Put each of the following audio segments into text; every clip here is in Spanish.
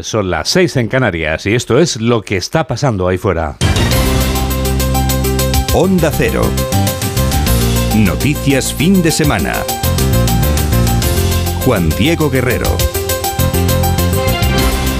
Son las seis en Canarias y esto es lo que está pasando ahí fuera. Onda Cero. Noticias fin de semana. Juan Diego Guerrero.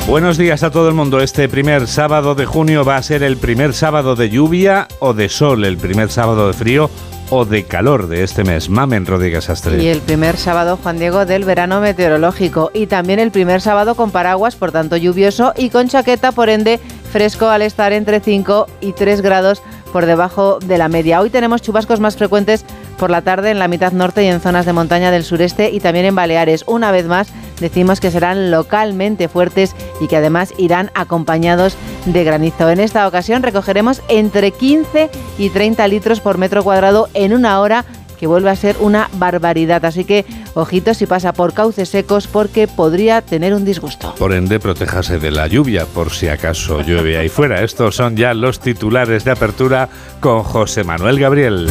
Buenos días a todo el mundo. Este primer sábado de junio va a ser el primer sábado de lluvia o de sol, el primer sábado de frío o de calor de este mes. Mamen Rodríguez Astre. Y el primer sábado, Juan Diego, del verano meteorológico. Y también el primer sábado con paraguas, por tanto lluvioso, y con chaqueta, por ende fresco al estar entre 5 y 3 grados por debajo de la media. Hoy tenemos chubascos más frecuentes por la tarde en la mitad norte y en zonas de montaña del sureste y también en Baleares. Una vez más decimos que serán localmente fuertes y que además irán acompañados de granizo. En esta ocasión recogeremos entre 15 y 30 litros por metro cuadrado en una hora que vuelve a ser una barbaridad. Así que ojito si pasa por cauces secos porque podría tener un disgusto. Por ende, protéjase de la lluvia por si acaso llueve ahí fuera. Estos son ya los titulares de apertura con José Manuel Gabriel.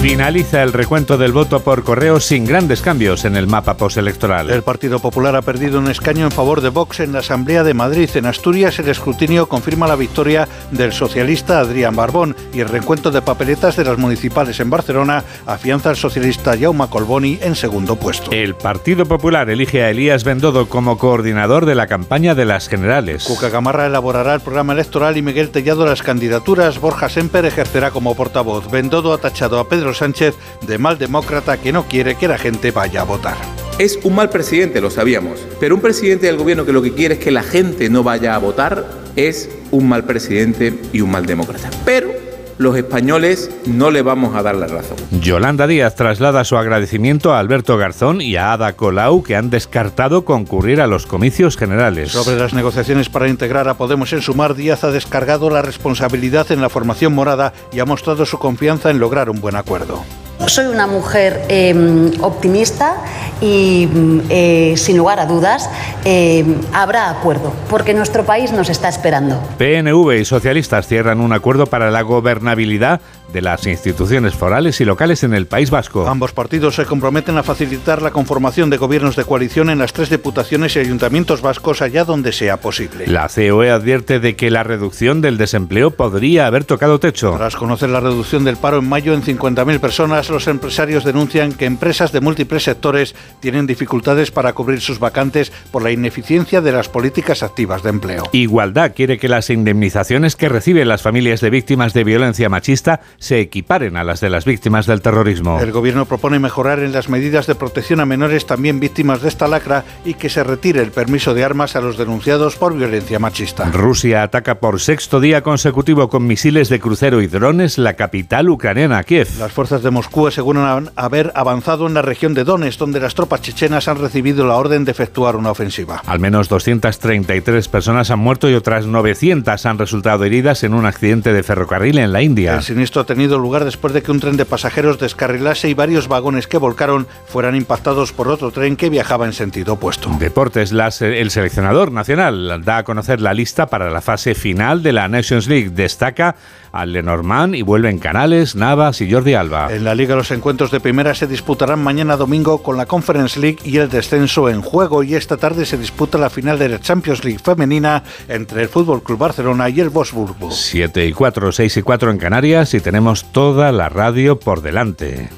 Finaliza el recuento del voto por correo sin grandes cambios en el mapa postelectoral. El Partido Popular ha perdido un escaño en favor de Vox en la Asamblea de Madrid. En Asturias el escrutinio confirma la victoria del socialista Adrián Barbón y el recuento de papeletas de las municipales en Barcelona afianza al socialista Jaume Colboni en segundo puesto. El Partido Popular elige a Elías Bendodo como coordinador de la campaña de las generales. Cuca Gamarra elaborará el programa electoral y Miguel Tellado las candidaturas. Borja Semper ejercerá como portavoz. Bendodo ha tachado a Pedro Sánchez de mal demócrata que no quiere que la gente vaya a votar. Es un mal presidente, lo sabíamos, pero un presidente del gobierno que lo que quiere es que la gente no vaya a votar es un mal presidente y un mal demócrata. Pero los españoles no le vamos a dar la razón. Yolanda Díaz traslada su agradecimiento a Alberto Garzón y a Ada Colau que han descartado concurrir a los comicios generales. Sobre las negociaciones para integrar a Podemos en Sumar, Díaz ha descargado la responsabilidad en la formación morada y ha mostrado su confianza en lograr un buen acuerdo. Soy una mujer eh, optimista y eh, sin lugar a dudas eh, habrá acuerdo, porque nuestro país nos está esperando. PNV y socialistas cierran un acuerdo para la gobernabilidad de las instituciones forales y locales en el País Vasco. Ambos partidos se comprometen a facilitar la conformación de gobiernos de coalición en las tres diputaciones y ayuntamientos vascos allá donde sea posible. La COE advierte de que la reducción del desempleo podría haber tocado techo. Tras conocer la reducción del paro en mayo en 50.000 personas, los empresarios denuncian que empresas de múltiples sectores tienen dificultades para cubrir sus vacantes por la ineficiencia de las políticas activas de empleo. Igualdad quiere que las indemnizaciones que reciben las familias de víctimas de violencia machista se equiparen a las de las víctimas del terrorismo. El gobierno propone mejorar en las medidas de protección a menores también víctimas de esta lacra y que se retire el permiso de armas a los denunciados por violencia machista. Rusia ataca por sexto día consecutivo con misiles de crucero y drones la capital ucraniana, Kiev. Las fuerzas de Moscú aseguran haber avanzado en la región de Donetsk, donde las tropas chechenas han recibido la orden de efectuar una ofensiva. Al menos 233 personas han muerto y otras 900 han resultado heridas en un accidente de ferrocarril en la India. El siniestro tenido lugar después de que un tren de pasajeros descarrilase y varios vagones que volcaron fueran impactados por otro tren que viajaba en sentido opuesto. Deportes, el seleccionador nacional da a conocer la lista para la fase final de la Nations League. Destaca al Lenormand y vuelven Canales, Navas y Jordi Alba. En la liga los encuentros de primera se disputarán mañana domingo con la Conference League y el descenso en juego y esta tarde se disputa la final de la Champions League femenina entre el Fútbol Club Barcelona y el Wolfsburgo. 7 y 4, 6 y 4 en Canarias y tenemos toda la radio por delante.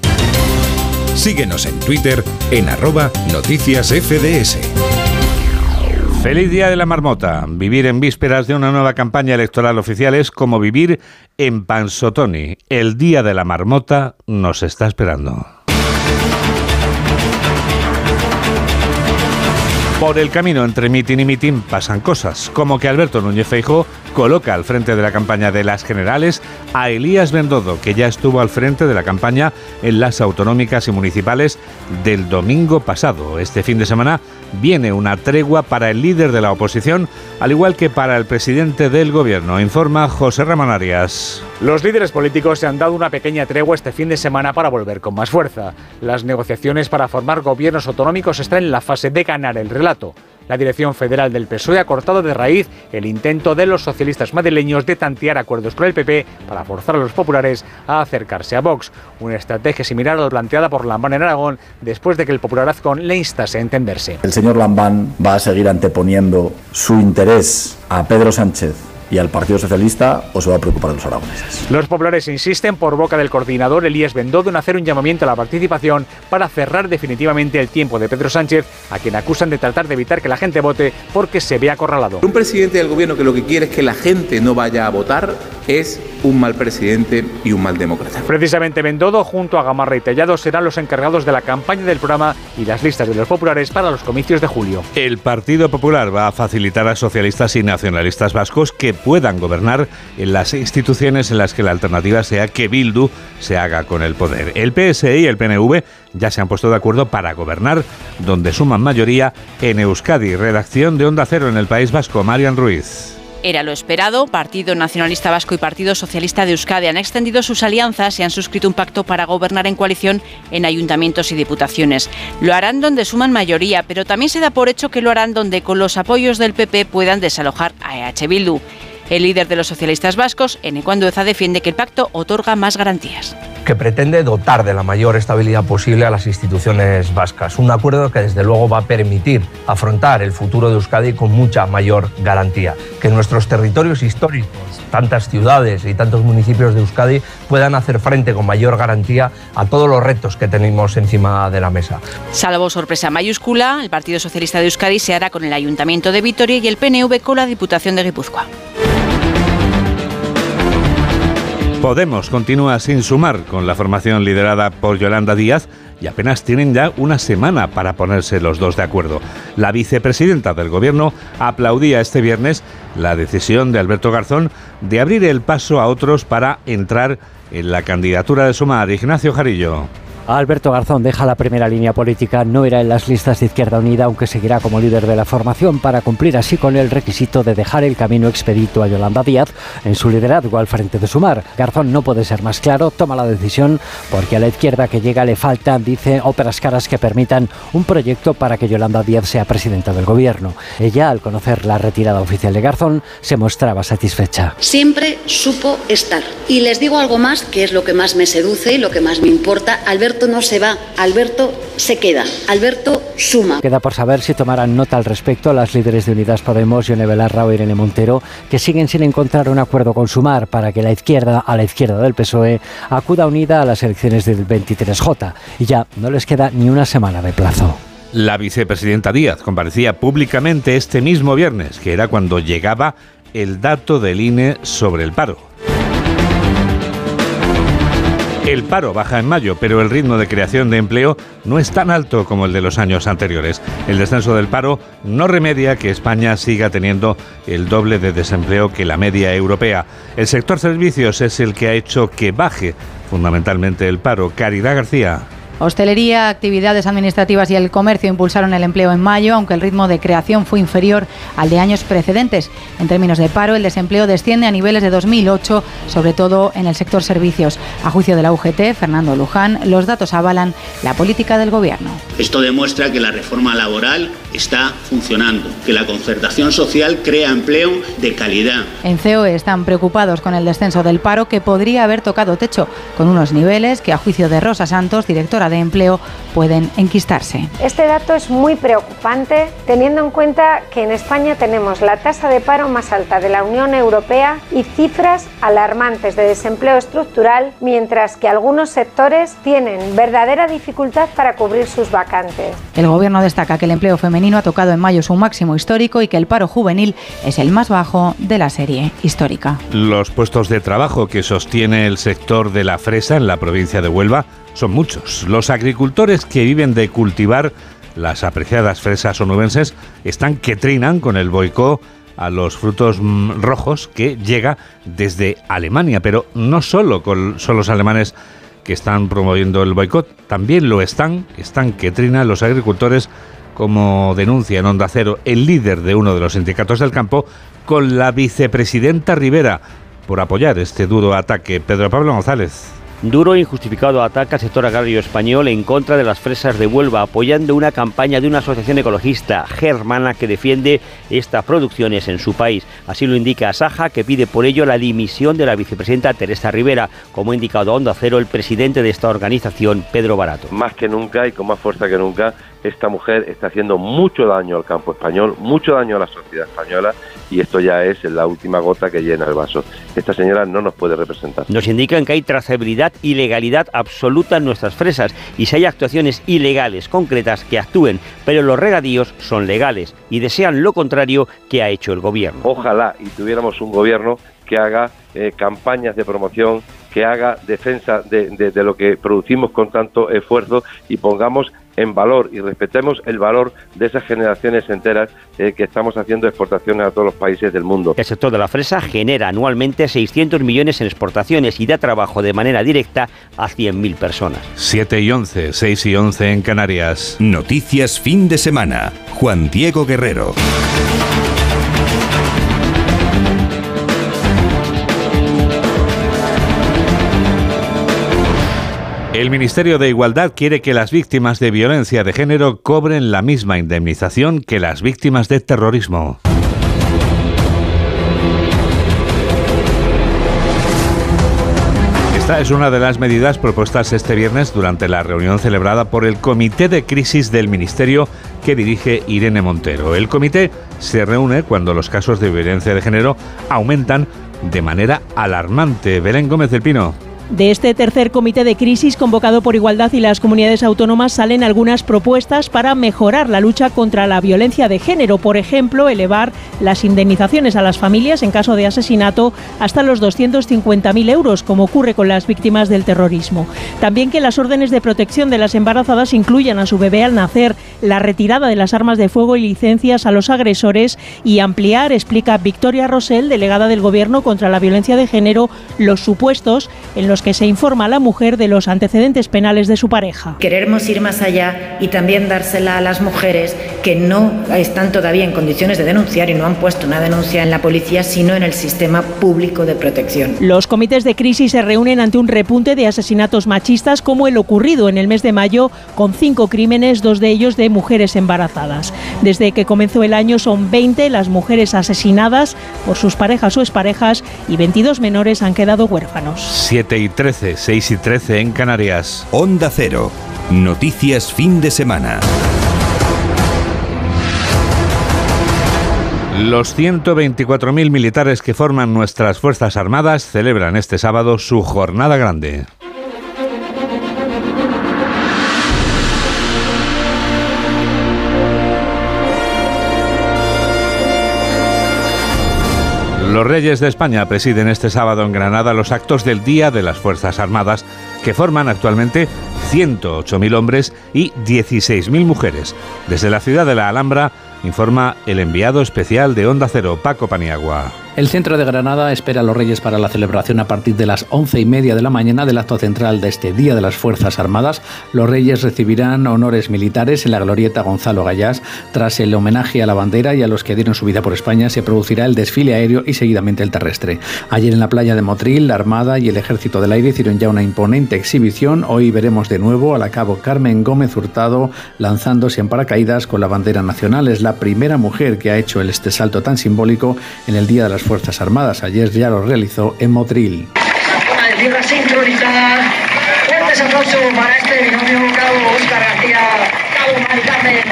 Síguenos en Twitter en arroba noticias FDS. Feliz Día de la Marmota. Vivir en vísperas de una nueva campaña electoral oficial es como vivir en Pansotoni. El Día de la Marmota nos está esperando. Por el camino entre mitin y mitin pasan cosas, como que Alberto Núñez Feijóo coloca al frente de la campaña de las generales a Elías Bendodo, que ya estuvo al frente de la campaña en las autonómicas y municipales del domingo pasado. Este fin de semana viene una tregua para el líder de la oposición, al igual que para el presidente del gobierno, informa José Ramón Arias. Los líderes políticos se han dado una pequeña tregua este fin de semana para volver con más fuerza. Las negociaciones para formar gobiernos autonómicos están en la fase de ganar el relato. La dirección federal del PSOE ha cortado de raíz el intento de los socialistas madrileños de tantear acuerdos con el PP para forzar a los populares a acercarse a Vox. Una estrategia similar a la planteada por Lambán en Aragón después de que el popular Azcón le instase a entenderse. El señor Lambán va a seguir anteponiendo su interés a Pedro Sánchez y al Partido Socialista o se va a preocupar de los aragoneses. Los populares insisten por boca del coordinador Elías Bendodo en hacer un llamamiento a la participación para cerrar definitivamente el tiempo de Pedro Sánchez, a quien acusan de tratar de evitar que la gente vote porque se ve acorralado. Un presidente del gobierno que lo que quiere es que la gente no vaya a votar es un mal presidente y un mal demócrata. Precisamente Bendodo junto a Gamarra y Tellado serán los encargados de la campaña del programa y las listas de los populares para los comicios de julio. El Partido Popular va a facilitar a socialistas y nacionalistas vascos que puedan gobernar en las instituciones en las que la alternativa sea que Bildu se haga con el poder. El PSE y el PNV ya se han puesto de acuerdo para gobernar donde suman mayoría en Euskadi. Redacción de Onda Cero en el País Vasco, Marian Ruiz. Era lo esperado. Partido Nacionalista Vasco y Partido Socialista de Euskadi han extendido sus alianzas y han suscrito un pacto para gobernar en coalición en ayuntamientos y diputaciones. Lo harán donde suman mayoría, pero también se da por hecho que lo harán donde con los apoyos del PP puedan desalojar a EH Bildu. El líder de los socialistas vascos, Enecuandueza, defiende que el pacto otorga más garantías que pretende dotar de la mayor estabilidad posible a las instituciones vascas. Un acuerdo que desde luego va a permitir afrontar el futuro de Euskadi con mucha mayor garantía. Que nuestros territorios históricos, tantas ciudades y tantos municipios de Euskadi puedan hacer frente con mayor garantía a todos los retos que tenemos encima de la mesa. Salvo sorpresa mayúscula, el Partido Socialista de Euskadi se hará con el Ayuntamiento de Vitoria y el PNV con la Diputación de Guipúzcoa. Podemos continúa sin sumar con la formación liderada por Yolanda Díaz y apenas tienen ya una semana para ponerse los dos de acuerdo. La vicepresidenta del Gobierno aplaudía este viernes la decisión de Alberto Garzón de abrir el paso a otros para entrar en la candidatura de Sumar. Ignacio Jarillo. Alberto Garzón deja la primera línea política, no irá en las listas de Izquierda Unida, aunque seguirá como líder de la formación para cumplir así con el requisito de dejar el camino expedito a Yolanda Díaz en su liderazgo al frente de Sumar. Garzón no puede ser más claro, toma la decisión porque a la izquierda que llega le faltan, dice, óperas caras que permitan un proyecto para que Yolanda Díaz sea presidenta del gobierno. Ella, al conocer la retirada oficial de Garzón, se mostraba satisfecha. Siempre supo estar. Y les digo algo más, que es lo que más me seduce y lo que más me importa. Alberto no se va, Alberto se queda, Alberto suma. Queda por saber si tomarán nota al respecto las líderes de Unidas Podemos, Yone Belarra o Irene Montero, que siguen sin encontrar un acuerdo con Sumar para que la izquierda, a la izquierda del PSOE, acuda unida a las elecciones del 23J. Y ya no les queda ni una semana de plazo. La vicepresidenta Díaz comparecía públicamente este mismo viernes, que era cuando llegaba el dato del INE sobre el paro. El paro baja en mayo, pero el ritmo de creación de empleo no es tan alto como el de los años anteriores. El descenso del paro no remedia que España siga teniendo el doble de desempleo que la media europea. El sector servicios es el que ha hecho que baje fundamentalmente el paro. Caridad García. Hostelería, actividades administrativas y el comercio impulsaron el empleo en mayo, aunque el ritmo de creación fue inferior al de años precedentes. En términos de paro, el desempleo desciende a niveles de 2008, sobre todo en el sector servicios. A juicio de la UGT, Fernando Luján, los datos avalan la política del Gobierno. Esto demuestra que la reforma laboral está funcionando, que la concertación social crea empleo de calidad. En COE están preocupados con el descenso del paro que podría haber tocado techo, con unos niveles que, a juicio de Rosa Santos, directora de empleo pueden enquistarse. Este dato es muy preocupante teniendo en cuenta que en España tenemos la tasa de paro más alta de la Unión Europea y cifras alarmantes de desempleo estructural, mientras que algunos sectores tienen verdadera dificultad para cubrir sus vacantes. El Gobierno destaca que el empleo femenino ha tocado en mayo su máximo histórico y que el paro juvenil es el más bajo de la serie histórica. Los puestos de trabajo que sostiene el sector de la fresa en la provincia de Huelva son muchos. Los agricultores que viven de cultivar las apreciadas fresas onubenses están que trinan con el boicot a los frutos mm, rojos que llega desde Alemania, pero no solo con, son los alemanes que están promoviendo el boicot, también lo están, están que trinan los agricultores, como denuncia en Onda Cero el líder de uno de los sindicatos del campo, con la vicepresidenta Rivera por apoyar este duro ataque. Pedro Pablo González. Duro e injustificado ataque al sector agrario español en contra de las fresas de Huelva, apoyando una campaña de una asociación ecologista germana que defiende estas producciones en su país. Así lo indica Asaja, que pide por ello la dimisión de la vicepresidenta Teresa Rivera, como ha indicado Onda Cero el presidente de esta organización, Pedro Barato. Más que nunca y con más fuerza que nunca, esta mujer está haciendo mucho daño al campo español, mucho daño a la sociedad española y esto ya es la última gota que llena el vaso. Esta señora no nos puede representar. Nos indican que hay trazabilidad y legalidad absoluta en nuestras fresas y si hay actuaciones ilegales concretas que actúen, pero los regadíos son legales y desean lo contrario que ha hecho el gobierno. Ojalá y tuviéramos un gobierno que haga eh, campañas de promoción, que haga defensa de, de lo que producimos con tanto esfuerzo y pongamos en valor y respetemos el valor de esas generaciones enteras eh, que estamos haciendo exportaciones a todos los países del mundo. El sector de la fresa genera anualmente 600 millones en exportaciones y da trabajo de manera directa a 100.000 personas. 7 y 11, 6 y 11 en Canarias. Noticias fin de semana. Juan Diego Guerrero. El Ministerio de Igualdad quiere que las víctimas de violencia de género cobren la misma indemnización que las víctimas de terrorismo. Esta es una de las medidas propuestas este viernes durante la reunión celebrada por el Comité de Crisis del Ministerio que dirige Irene Montero. El comité se reúne cuando los casos de violencia de género aumentan de manera alarmante. Belén Gómez del Pino. De este tercer comité de crisis convocado por Igualdad y las comunidades autónomas salen algunas propuestas para mejorar la lucha contra la violencia de género. Por ejemplo, elevar las indemnizaciones a las familias en caso de asesinato hasta los 250.000 euros, como ocurre con las víctimas del terrorismo. También que las órdenes de protección de las embarazadas incluyan a su bebé al nacer, la retirada de las armas de fuego y licencias a los agresores y ampliar, explica Victoria Rosell, delegada del Gobierno contra la violencia de género, los supuestos en los que se informa a la mujer de los antecedentes penales de su pareja. Queremos ir más allá y también dársela a las mujeres que no están todavía en condiciones de denunciar y no han puesto una denuncia en la policía, sino en el sistema público de protección. Los comités de crisis se reúnen ante un repunte de asesinatos machistas como el ocurrido en el mes de mayo con cinco crímenes, dos de ellos de mujeres embarazadas. Desde que comenzó el año son 20 las mujeres asesinadas por sus parejas o exparejas y 22 menores han quedado huérfanos. 7 y 13, 6 y 13 en Canarias. Onda Cero. Noticias fin de semana. Los 124.000 militares que forman nuestras Fuerzas Armadas celebran este sábado su jornada grande. Los reyes de España presiden este sábado en Granada los actos del Día de las Fuerzas Armadas, que forman actualmente 108.000 hombres y 16.000 mujeres. Desde la ciudad de la Alhambra, informa el enviado especial de Onda Cero, Paco Paniagua. El centro de Granada espera a los Reyes para la celebración a partir de las once y media de la mañana del acto central de este Día de las Fuerzas Armadas. Los Reyes recibirán honores militares en la glorieta Gonzalo Gallás. Tras el homenaje a la bandera y a los que dieron su vida por España, se producirá el desfile aéreo y seguidamente el terrestre. Ayer en la playa de Motril, la Armada y el Ejército del Aire hicieron ya una imponente exhibición. Hoy veremos de nuevo a la cabo Carmen Gómez Hurtado lanzándose en paracaídas con la bandera nacional. Es la primera mujer que ha hecho este salto tan simbólico en el Día de las Fuerzas Armadas. Ayer ya lo realizó en Motril. Una de tierra sincronizada. Fuertes aplausos para este binomio Cabo Oscar García, Cabo Maricarmen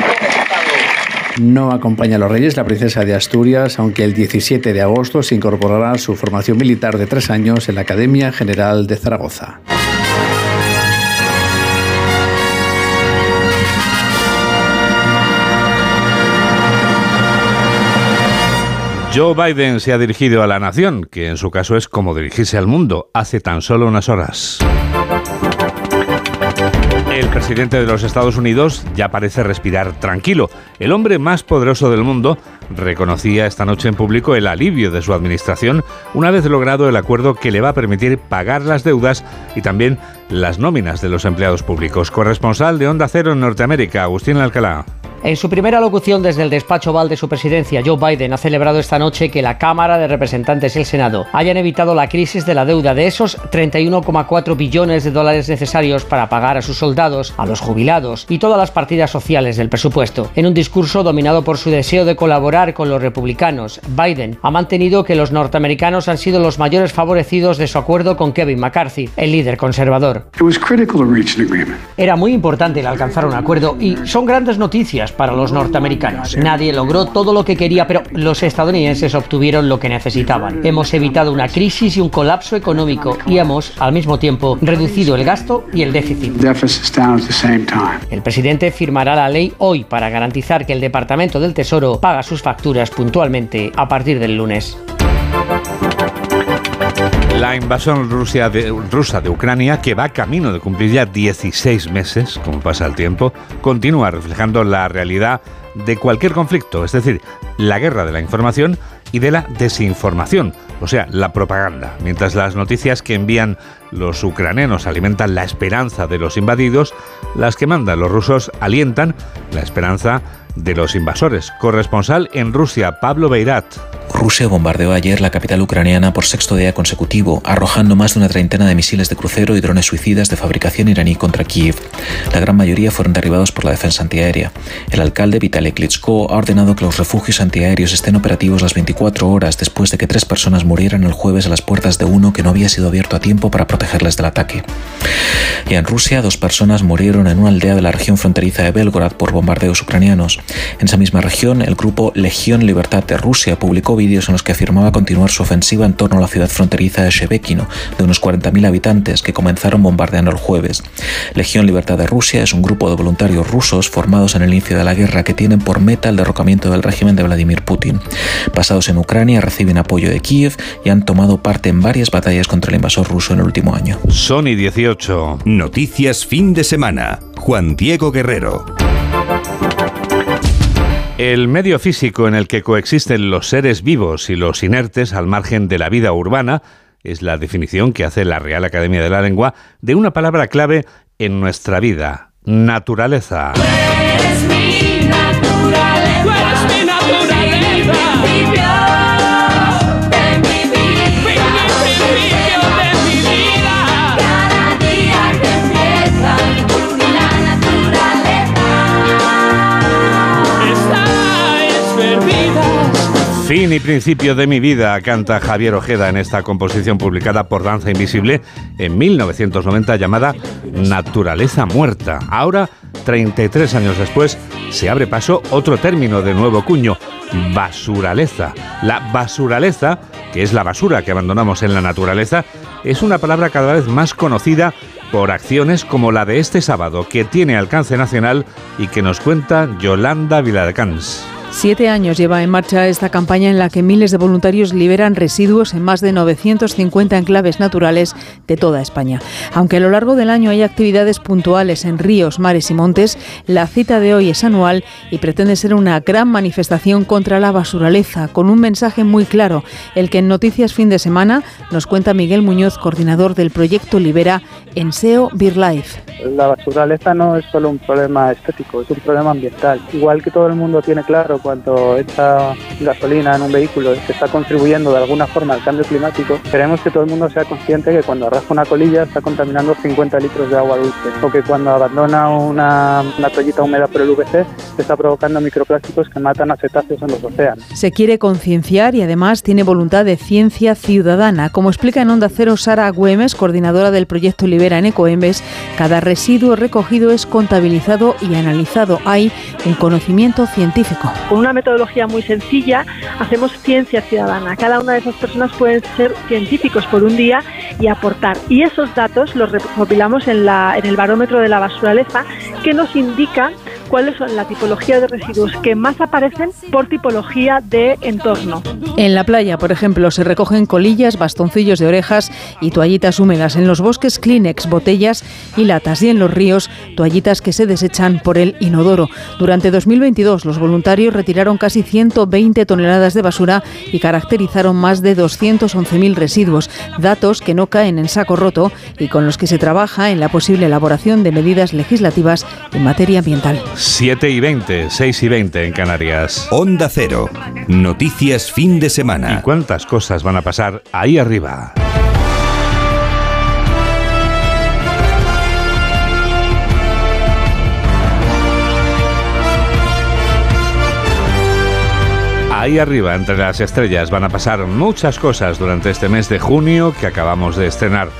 No acompaña a los Reyes la princesa de Asturias, aunque el 17 de agosto se incorporará a su formación militar de tres años en la Academia General de Zaragoza. Joe Biden se ha dirigido a la nación, que en su caso es como dirigirse al mundo, hace tan solo unas horas. El presidente de los Estados Unidos ya parece respirar tranquilo. El hombre más poderoso del mundo reconocía esta noche en público el alivio de su administración una vez logrado el acuerdo que le va a permitir pagar las deudas y también las nóminas de los empleados públicos. Corresponsal de Onda Cero en Norteamérica, Agustín Alcalá. En su primera locución desde el despacho Oval de su presidencia, Joe Biden ha celebrado esta noche que la Cámara de Representantes y el Senado hayan evitado la crisis de la deuda de esos 31,4 billones de dólares necesarios para pagar a sus soldados, a los jubilados y todas las partidas sociales del presupuesto. En un discurso dominado por su deseo de colaborar con los republicanos, Biden ha mantenido que los norteamericanos han sido los mayores favorecidos de su acuerdo con Kevin McCarthy, el líder conservador. Era muy importante el alcanzar un acuerdo y son grandes noticias para los norteamericanos. Nadie logró todo lo que quería, pero los estadounidenses obtuvieron lo que necesitaban. Hemos evitado una crisis y un colapso económico y hemos, al mismo tiempo, reducido el gasto y el déficit. El presidente firmará la ley hoy para garantizar que el Departamento del Tesoro paga sus facturas puntualmente a partir del lunes. La invasión rusa de Ucrania, que va camino de cumplir ya 16 meses, como pasa el tiempo, continúa reflejando la realidad de cualquier conflicto, es decir, la guerra de la información y de la desinformación, o sea, la propaganda. Mientras las noticias que envían los ucranianos alimentan la esperanza de los invadidos, las que mandan los rusos alientan la esperanza de los invasores. Corresponsal en Rusia, Pablo Beirat. Rusia bombardeó ayer la capital ucraniana por sexto día consecutivo, arrojando más de una treintena de misiles de crucero y drones suicidas de fabricación iraní contra Kiev. La gran mayoría fueron derribados por la defensa antiaérea. El alcalde Vitaly Klitschko ha ordenado que los refugios antiaéreos estén operativos las 24 horas después de que tres personas murieran el jueves a las puertas de uno que no había sido abierto a tiempo para protegerles del ataque. Y en Rusia, dos personas murieron en una aldea de la región fronteriza de Belgorod por bombardeos ucranianos. En esa misma región, el grupo Legión Libertad de Rusia publicó vídeos en los que afirmaba continuar su ofensiva en torno a la ciudad fronteriza de Shebekino, de unos 40.000 habitantes que comenzaron bombardeando el jueves. Legión Libertad de Rusia es un grupo de voluntarios rusos formados en el inicio de la guerra que tienen por meta el derrocamiento del régimen de Vladimir Putin. Basados en Ucrania, reciben apoyo de Kiev y han tomado parte en varias batallas contra el invasor ruso en el último año. Sony 18. Noticias fin de semana. Juan Diego Guerrero. El medio físico en el que coexisten los seres vivos y los inertes al margen de la vida urbana es la definición que hace la Real Academia de la Lengua de una palabra clave en nuestra vida, naturaleza. Fin y principio de mi vida, canta Javier Ojeda en esta composición publicada por Danza Invisible en 1990 llamada Naturaleza Muerta. Ahora, 33 años después, se abre paso otro término de nuevo cuño, basuraleza. La basuraleza, que es la basura que abandonamos en la naturaleza, es una palabra cada vez más conocida por acciones como la de este sábado, que tiene alcance nacional y que nos cuenta Yolanda Viladecans. Siete años lleva en marcha esta campaña en la que miles de voluntarios liberan residuos en más de 950 enclaves naturales de toda España. Aunque a lo largo del año hay actividades puntuales en ríos, mares y montes, la cita de hoy es anual y pretende ser una gran manifestación contra la basuraleza, con un mensaje muy claro, el que en Noticias Fin de Semana nos cuenta Miguel Muñoz, coordinador del proyecto Libera en SEO Beer Life. La basuraleza no es solo un problema estético, es un problema ambiental. Igual que todo el mundo tiene claro cuando echa gasolina en un vehículo que está contribuyendo de alguna forma al cambio climático, queremos que todo el mundo sea consciente que cuando arrastra una colilla está contaminando 50 litros de agua dulce o que cuando abandona una, una toallita húmeda por el VC está provocando microplásticos que matan a cetáceos en los océanos. Se quiere concienciar y además tiene voluntad de ciencia ciudadana. Como explica en Onda Cero Sara Güemes, coordinadora del proyecto Libera en Ecoembes, cada residuo recogido es contabilizado y analizado. Hay un conocimiento científico. Con una metodología muy sencilla hacemos ciencia ciudadana. Cada una de esas personas pueden ser científicos por un día y aportar. Y esos datos los recopilamos en, la, el barómetro de la basuraleza que nos indica cuáles son la tipología de residuos que más aparecen por tipología de entorno. En la playa, por ejemplo, se recogen colillas, bastoncillos de orejas y toallitas húmedas. En los bosques, Kleenex, botellas y latas. Y en los ríos, toallitas que se desechan por el inodoro. Durante 2022, los voluntarios retiraron casi 120 toneladas de basura y caracterizaron más de 211.000 residuos. Datos que no caen en saco roto y con los que se trabaja en la posible elaboración de medidas legislativas en materia ambiental. 7 y 20, 6 y 20 en Canarias. Onda Cero. Noticias fin de semana. ¿Y cuántas cosas van a pasar ahí arriba? Ahí arriba, entre las estrellas, van a pasar muchas cosas durante este mes de junio que acabamos de estrenar.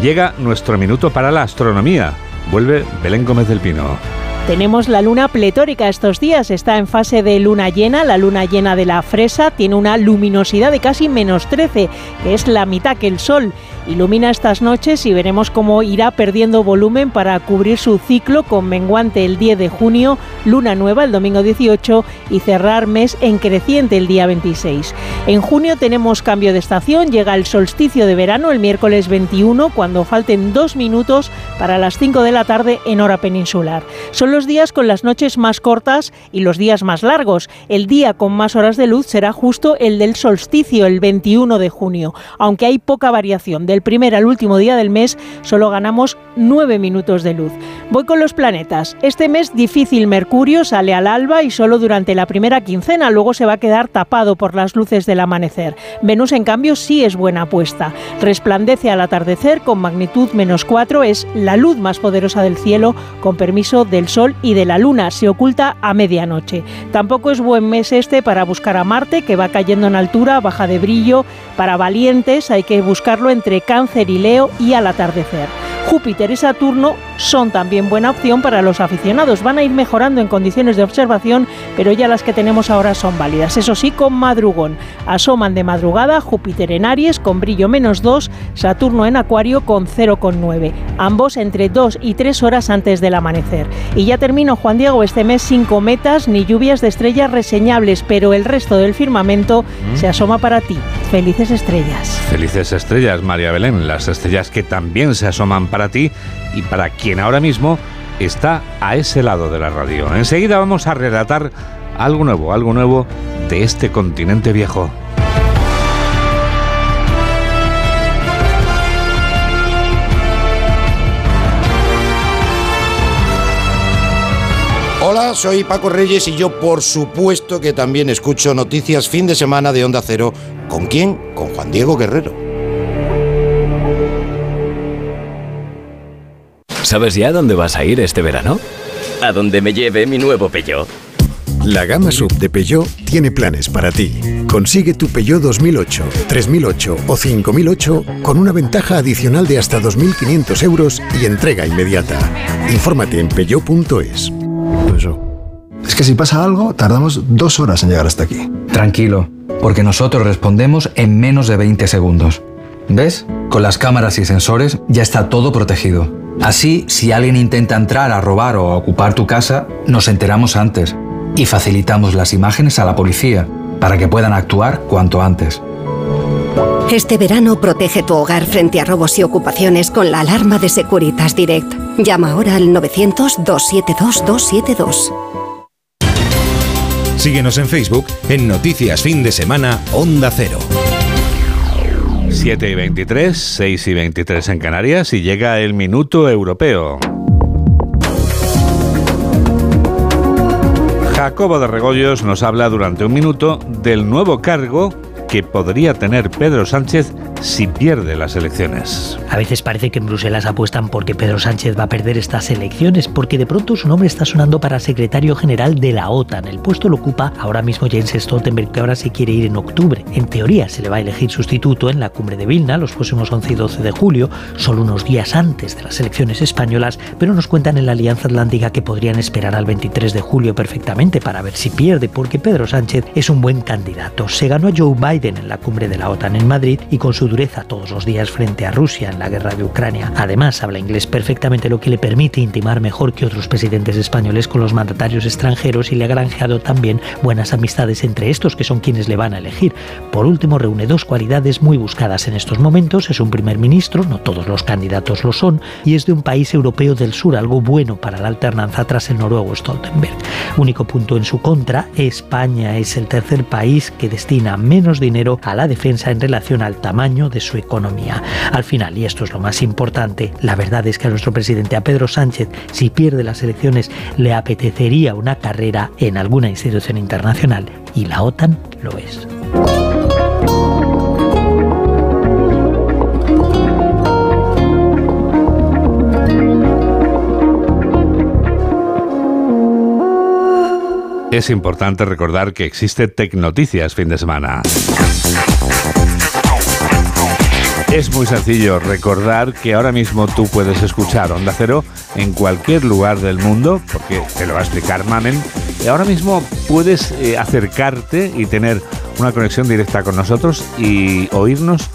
Llega nuestro minuto para la astronomía. Vuelve Belén Gómez del Pino. Tenemos la luna pletórica estos días, está en fase de luna llena, la luna llena de la fresa tiene una luminosidad de casi menos 13, que es la mitad que el Sol. Ilumina estas noches y veremos cómo irá perdiendo volumen para cubrir su ciclo con menguante el 10 de junio, luna nueva el domingo 18 y cerrar mes en creciente el día 26. En junio tenemos cambio de estación, llega el solsticio de verano el miércoles 21 cuando falten dos minutos para las 5 de la tarde en hora peninsular. Son los días con las noches más cortas y los días más largos. El día con más horas de luz será justo el del solsticio el 21 de junio, aunque hay poca variación primer al último día del mes solo ganamos 9 minutos de luz. Voy con los planetas. Este mes difícil Mercurio sale al alba y solo durante la primera quincena, luego se va a quedar tapado por las luces del amanecer. Venus en cambio sí es buena apuesta. Resplandece al atardecer con magnitud menos 4, es la luz más poderosa del cielo con permiso del Sol y de la Luna. Se oculta a medianoche. Tampoco es buen mes este para buscar a Marte, que va cayendo en altura, baja de brillo. Para valientes hay que buscarlo entre Cáncer y Leo y al atardecer. Júpiter y Saturno son también buena opción para los aficionados. Van a ir mejorando en condiciones de observación, pero ya las que tenemos ahora son válidas. Eso sí, con madrugón. Asoman de madrugada Júpiter en Aries con brillo menos 2, Saturno en Acuario con 0,9. Ambos entre 2 y 3 horas antes del amanecer. Y ya termino, Juan Diego, este mes sin cometas ni lluvias de estrellas reseñables, pero el resto del firmamento se asoma para ti. Felices estrellas. Felices estrellas, María Belén. Las estrellas que también se asoman para ti y para quien ahora mismo está a ese lado de la radio. Enseguida vamos a relatar algo nuevo, algo nuevo de este continente viejo. Hola, soy Paco Reyes y yo por supuesto que también escucho noticias fin de semana de Onda Cero. ¿Con quién? Con Juan Diego Guerrero. ¿Sabes ya dónde vas a ir este verano? A donde me lleve mi nuevo Peugeot. La gama sub de Peugeot tiene planes para ti. Consigue tu Peugeot 2008, 3008 o 5008 con una ventaja adicional de hasta 2.500 euros y entrega inmediata. Infórmate en peugeot.es. Es que si pasa algo, tardamos dos horas en llegar hasta aquí. Tranquilo, porque nosotros respondemos en menos de 20 segundos. ¿Ves? Con las cámaras y sensores ya está todo protegido. Así, si alguien intenta entrar a robar o a ocupar tu casa, nos enteramos antes y facilitamos las imágenes a la policía para que puedan actuar cuanto antes. Este verano protege tu hogar frente a robos y ocupaciones con la alarma de Securitas Direct. Llama ahora al 900-272-272. Síguenos en Facebook en Noticias Fin de Semana Onda Cero. 7 y 23, 6 y 23 en Canarias y llega el minuto europeo. Jacobo de Regoyos nos habla durante un minuto del nuevo cargo que podría tener Pedro Sánchez si pierde las elecciones. A veces parece que en Bruselas apuestan porque Pedro Sánchez va a perder estas elecciones, porque de pronto su nombre está sonando para secretario general de la OTAN. El puesto lo ocupa ahora mismo Jens Stoltenberg, que ahora se quiere ir en octubre. En teoría se le va a elegir sustituto en la cumbre de Vilna los próximos 11 y 12 de julio, solo unos días antes de las elecciones españolas, pero nos cuentan en la Alianza Atlántica que podrían esperar al 23 de julio perfectamente para ver si pierde, porque Pedro Sánchez es un buen candidato. Se ganó a Joe Biden en la cumbre de la OTAN en Madrid y con su dureza todos los días frente a Rusia en la guerra de Ucrania. Además, habla inglés perfectamente, lo que le permite intimar mejor que otros presidentes españoles con los mandatarios extranjeros y le ha granjeado también buenas amistades entre estos, que son quienes le van a elegir. Por último, reúne dos cualidades muy buscadas en estos momentos. Es un primer ministro, no todos los candidatos lo son, y es de un país europeo del sur, algo bueno para la alternanza tras el noruego Stoltenberg. Único punto en su contra, España es el tercer país que destina menos dinero a la defensa en relación al tamaño de su economía. Al final, y esto es lo más importante, la verdad es que a nuestro presidente, a Pedro Sánchez, si pierde las elecciones, le apetecería una carrera en alguna institución internacional y la OTAN lo es. Es importante recordar que existe Tecnoticias fin de semana. Es muy sencillo recordar que ahora mismo tú puedes escuchar Onda Cero en cualquier lugar del mundo, porque te lo va a explicar Mamen. Y ahora mismo puedes eh, acercarte y tener una conexión directa con nosotros y oírnos,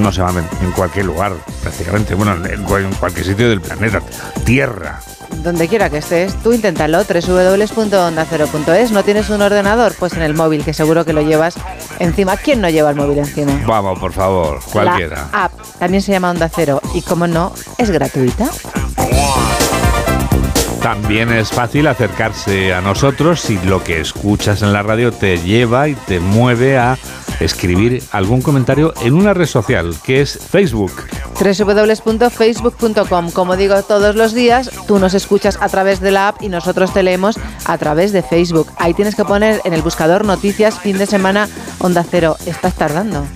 no sé, Mamen, en cualquier lugar, prácticamente, bueno, en cualquier sitio del planeta, Tierra, donde quiera que estés, tú inténtalo, www.ondacero.es. ¿No tienes un ordenador? Pues en el móvil, que seguro que lo llevas encima. ¿Quién no lleva el móvil encima? Vamos, por favor, cualquiera. La app también se llama Onda Cero y como no, es gratuita. También es fácil acercarse a nosotros si lo que escuchas en la radio te lleva y te mueve a escribir algún comentario en una red social que es Facebook. www.facebook.com. Como digo todos los días, tú nos escuchas a través de la app y nosotros te leemos a través de Facebook. Ahí tienes que poner en el buscador noticias fin de semana Onda Cero. Estás tardando.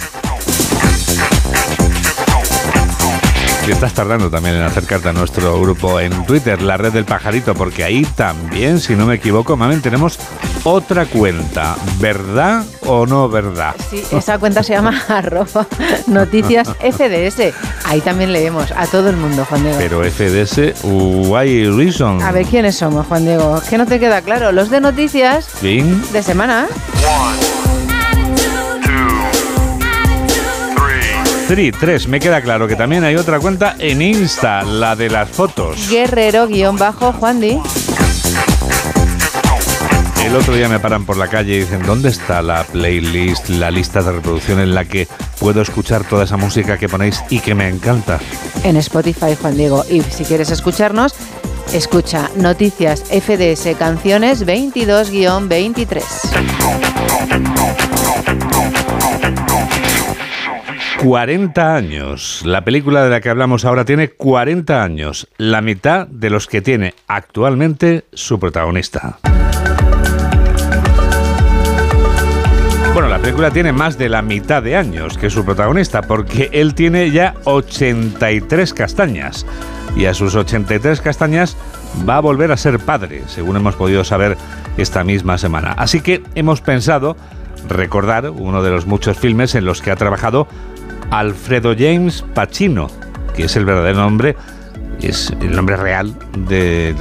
Estás tardando también en acercarte a nuestro grupo en Twitter, la red del pajarito, porque ahí también, si no me equivoco, mamen, tenemos otra cuenta. ¿Verdad o no verdad? Sí, esa cuenta se llama arroba noticias FDS. Ahí también leemos a todo el mundo, Juan Diego. Pero FDS, why reason? A ver, ¿quiénes somos, Juan Diego? ¿Qué no te queda claro? Los de noticias de semana. 3. Me queda claro que también hay otra cuenta en Insta, la de las fotos. Guerrero-Juan Di. El otro día me paran por la calle y dicen, ¿dónde está la playlist, la lista de reproducción en la que puedo escuchar toda esa música que ponéis y que me encanta? En Spotify, Juan Diego. Y si quieres escucharnos, escucha Noticias FDS Canciones 22-23. 40 años. La película de la que hablamos ahora tiene 40 años, la mitad de los que tiene actualmente su protagonista. Bueno, la película tiene más de la mitad de años que su protagonista, porque él tiene ya 83 castañas. Y a sus 83 castañas va a volver a ser padre, según hemos podido saber esta misma semana. Así que hemos pensado recordar uno de los muchos filmes en los que ha trabajado Alfredo James Pacino, que es el verdadero nombre, es el nombre real de,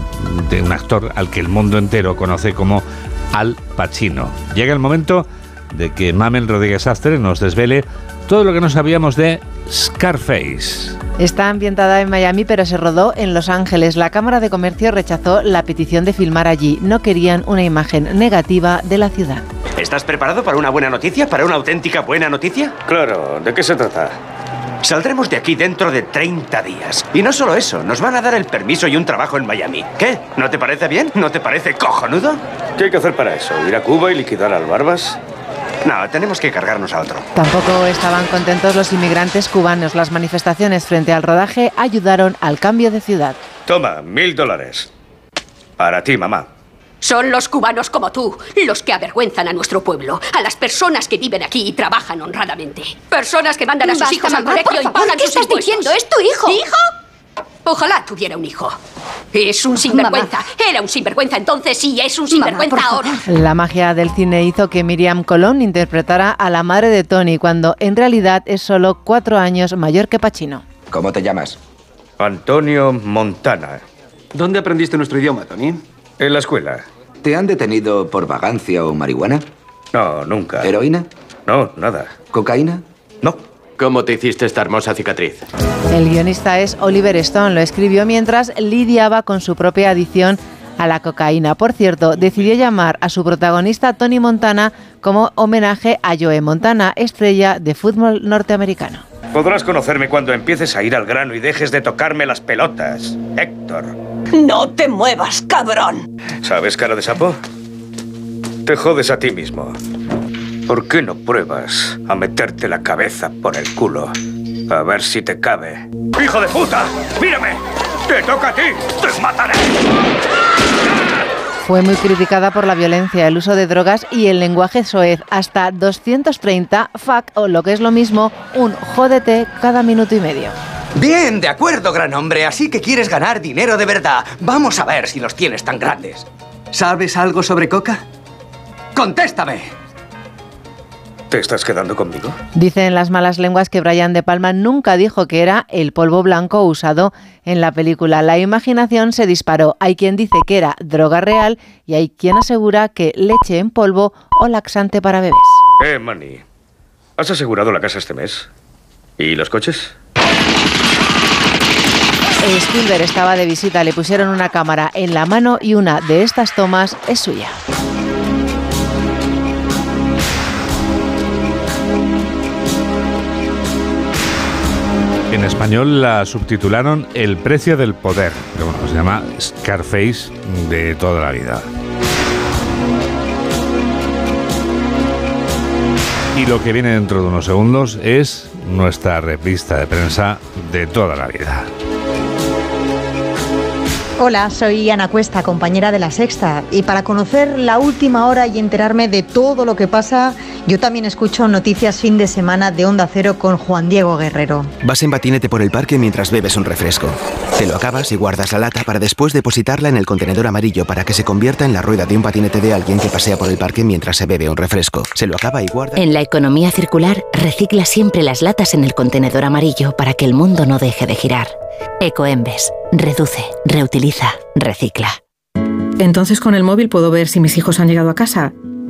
de un actor al que el mundo entero conoce como Al Pacino. Llega el momento de que Mamel Rodríguez Astre nos desvele todo lo que no sabíamos de Scarface. Está ambientada en Miami, pero se rodó en Los Ángeles. La Cámara de Comercio rechazó la petición de filmar allí. No querían una imagen negativa de la ciudad. ¿Estás preparado para una buena noticia? ¿Para una auténtica buena noticia? Claro, ¿de qué se trata? Saldremos de aquí dentro de 30 días. Y no solo eso, nos van a dar el permiso y un trabajo en Miami. ¿Qué? ¿No te parece bien? ¿No te parece cojonudo? ¿Qué hay que hacer para eso? ¿Ir a Cuba y liquidar al Barbas? No, tenemos que cargarnos a otro. Tampoco estaban contentos los inmigrantes cubanos. Las manifestaciones frente al rodaje ayudaron al cambio de ciudad. Toma, mil dólares. Para ti, mamá. Son los cubanos como tú los que avergüenzan a nuestro pueblo, a las personas que viven aquí y trabajan honradamente. Personas que mandan a sus Basta, hijos al mamá, colegio por y favor, pagan ¿qué sus estás impuestos. diciendo? ¿Es tu hijo? ¿Hijo? Ojalá tuviera un hijo. Es un sinvergüenza. Era un sinvergüenza entonces sí, es un sinvergüenza ahora. La magia del cine hizo que Miriam Colón interpretara a la madre de Tony cuando en realidad es solo cuatro años mayor que Pacino. ¿Cómo te llamas? Antonio Montana. ¿Dónde aprendiste nuestro idioma, Tony? En la escuela. ¿Te han detenido por vagancia o marihuana? No, nunca. ¿Heroína? No, nada. ¿Cocaína? No. ¿Cómo te hiciste esta hermosa cicatriz? El guionista es Oliver Stone, lo escribió mientras lidiaba con su propia adicción a la cocaína. Por cierto, decidió llamar a su protagonista Tony Montana como homenaje a Joe Montana, estrella de fútbol norteamericano. Podrás conocerme cuando empieces a ir al grano y dejes de tocarme las pelotas. Héctor. No te muevas, cabrón. ¿Sabes, cara de sapo? Te jodes a ti mismo. ¿Por qué no pruebas a meterte la cabeza por el culo? A ver si te cabe. ¡Hijo de puta! ¡Mírame! ¡Te toca a ti! ¡Te mataré! Fue muy criticada por la violencia, el uso de drogas y el lenguaje soez. Hasta 230 fuck o lo que es lo mismo, un jódete cada minuto y medio. Bien, de acuerdo, gran hombre. Así que quieres ganar dinero de verdad. Vamos a ver si los tienes tan grandes. ¿Sabes algo sobre coca? ¡Contéstame! ¿Te estás quedando conmigo? Dicen las malas lenguas que Brian De Palma nunca dijo que era el polvo blanco usado en la película. La imaginación se disparó. Hay quien dice que era droga real y hay quien asegura que leche en polvo o laxante para bebés. Eh, Manny. ¿Has asegurado la casa este mes? ¿Y los coches? Spielberg estaba de visita, le pusieron una cámara en la mano y una de estas tomas es suya. En español la subtitularon El precio del poder, bueno, se llama Scarface de toda la vida. Y lo que viene dentro de unos segundos es nuestra revista de prensa de toda la vida. Hola, soy Ana Cuesta, compañera de La Sexta, y para conocer la última hora y enterarme de todo lo que pasa, yo también escucho noticias fin de semana de Onda Cero con Juan Diego Guerrero. Vas en patinete por el parque mientras bebes un refresco. Te lo acabas y guardas la lata para después depositarla en el contenedor amarillo para que se convierta en la rueda de un patinete de alguien que pasea por el parque mientras se bebe un refresco. Se lo acaba y guarda. En la economía circular, recicla siempre las latas en el contenedor amarillo para que el mundo no deje de girar. Ecoembes. Reduce, reutiliza, recicla. Entonces con el móvil puedo ver si mis hijos han llegado a casa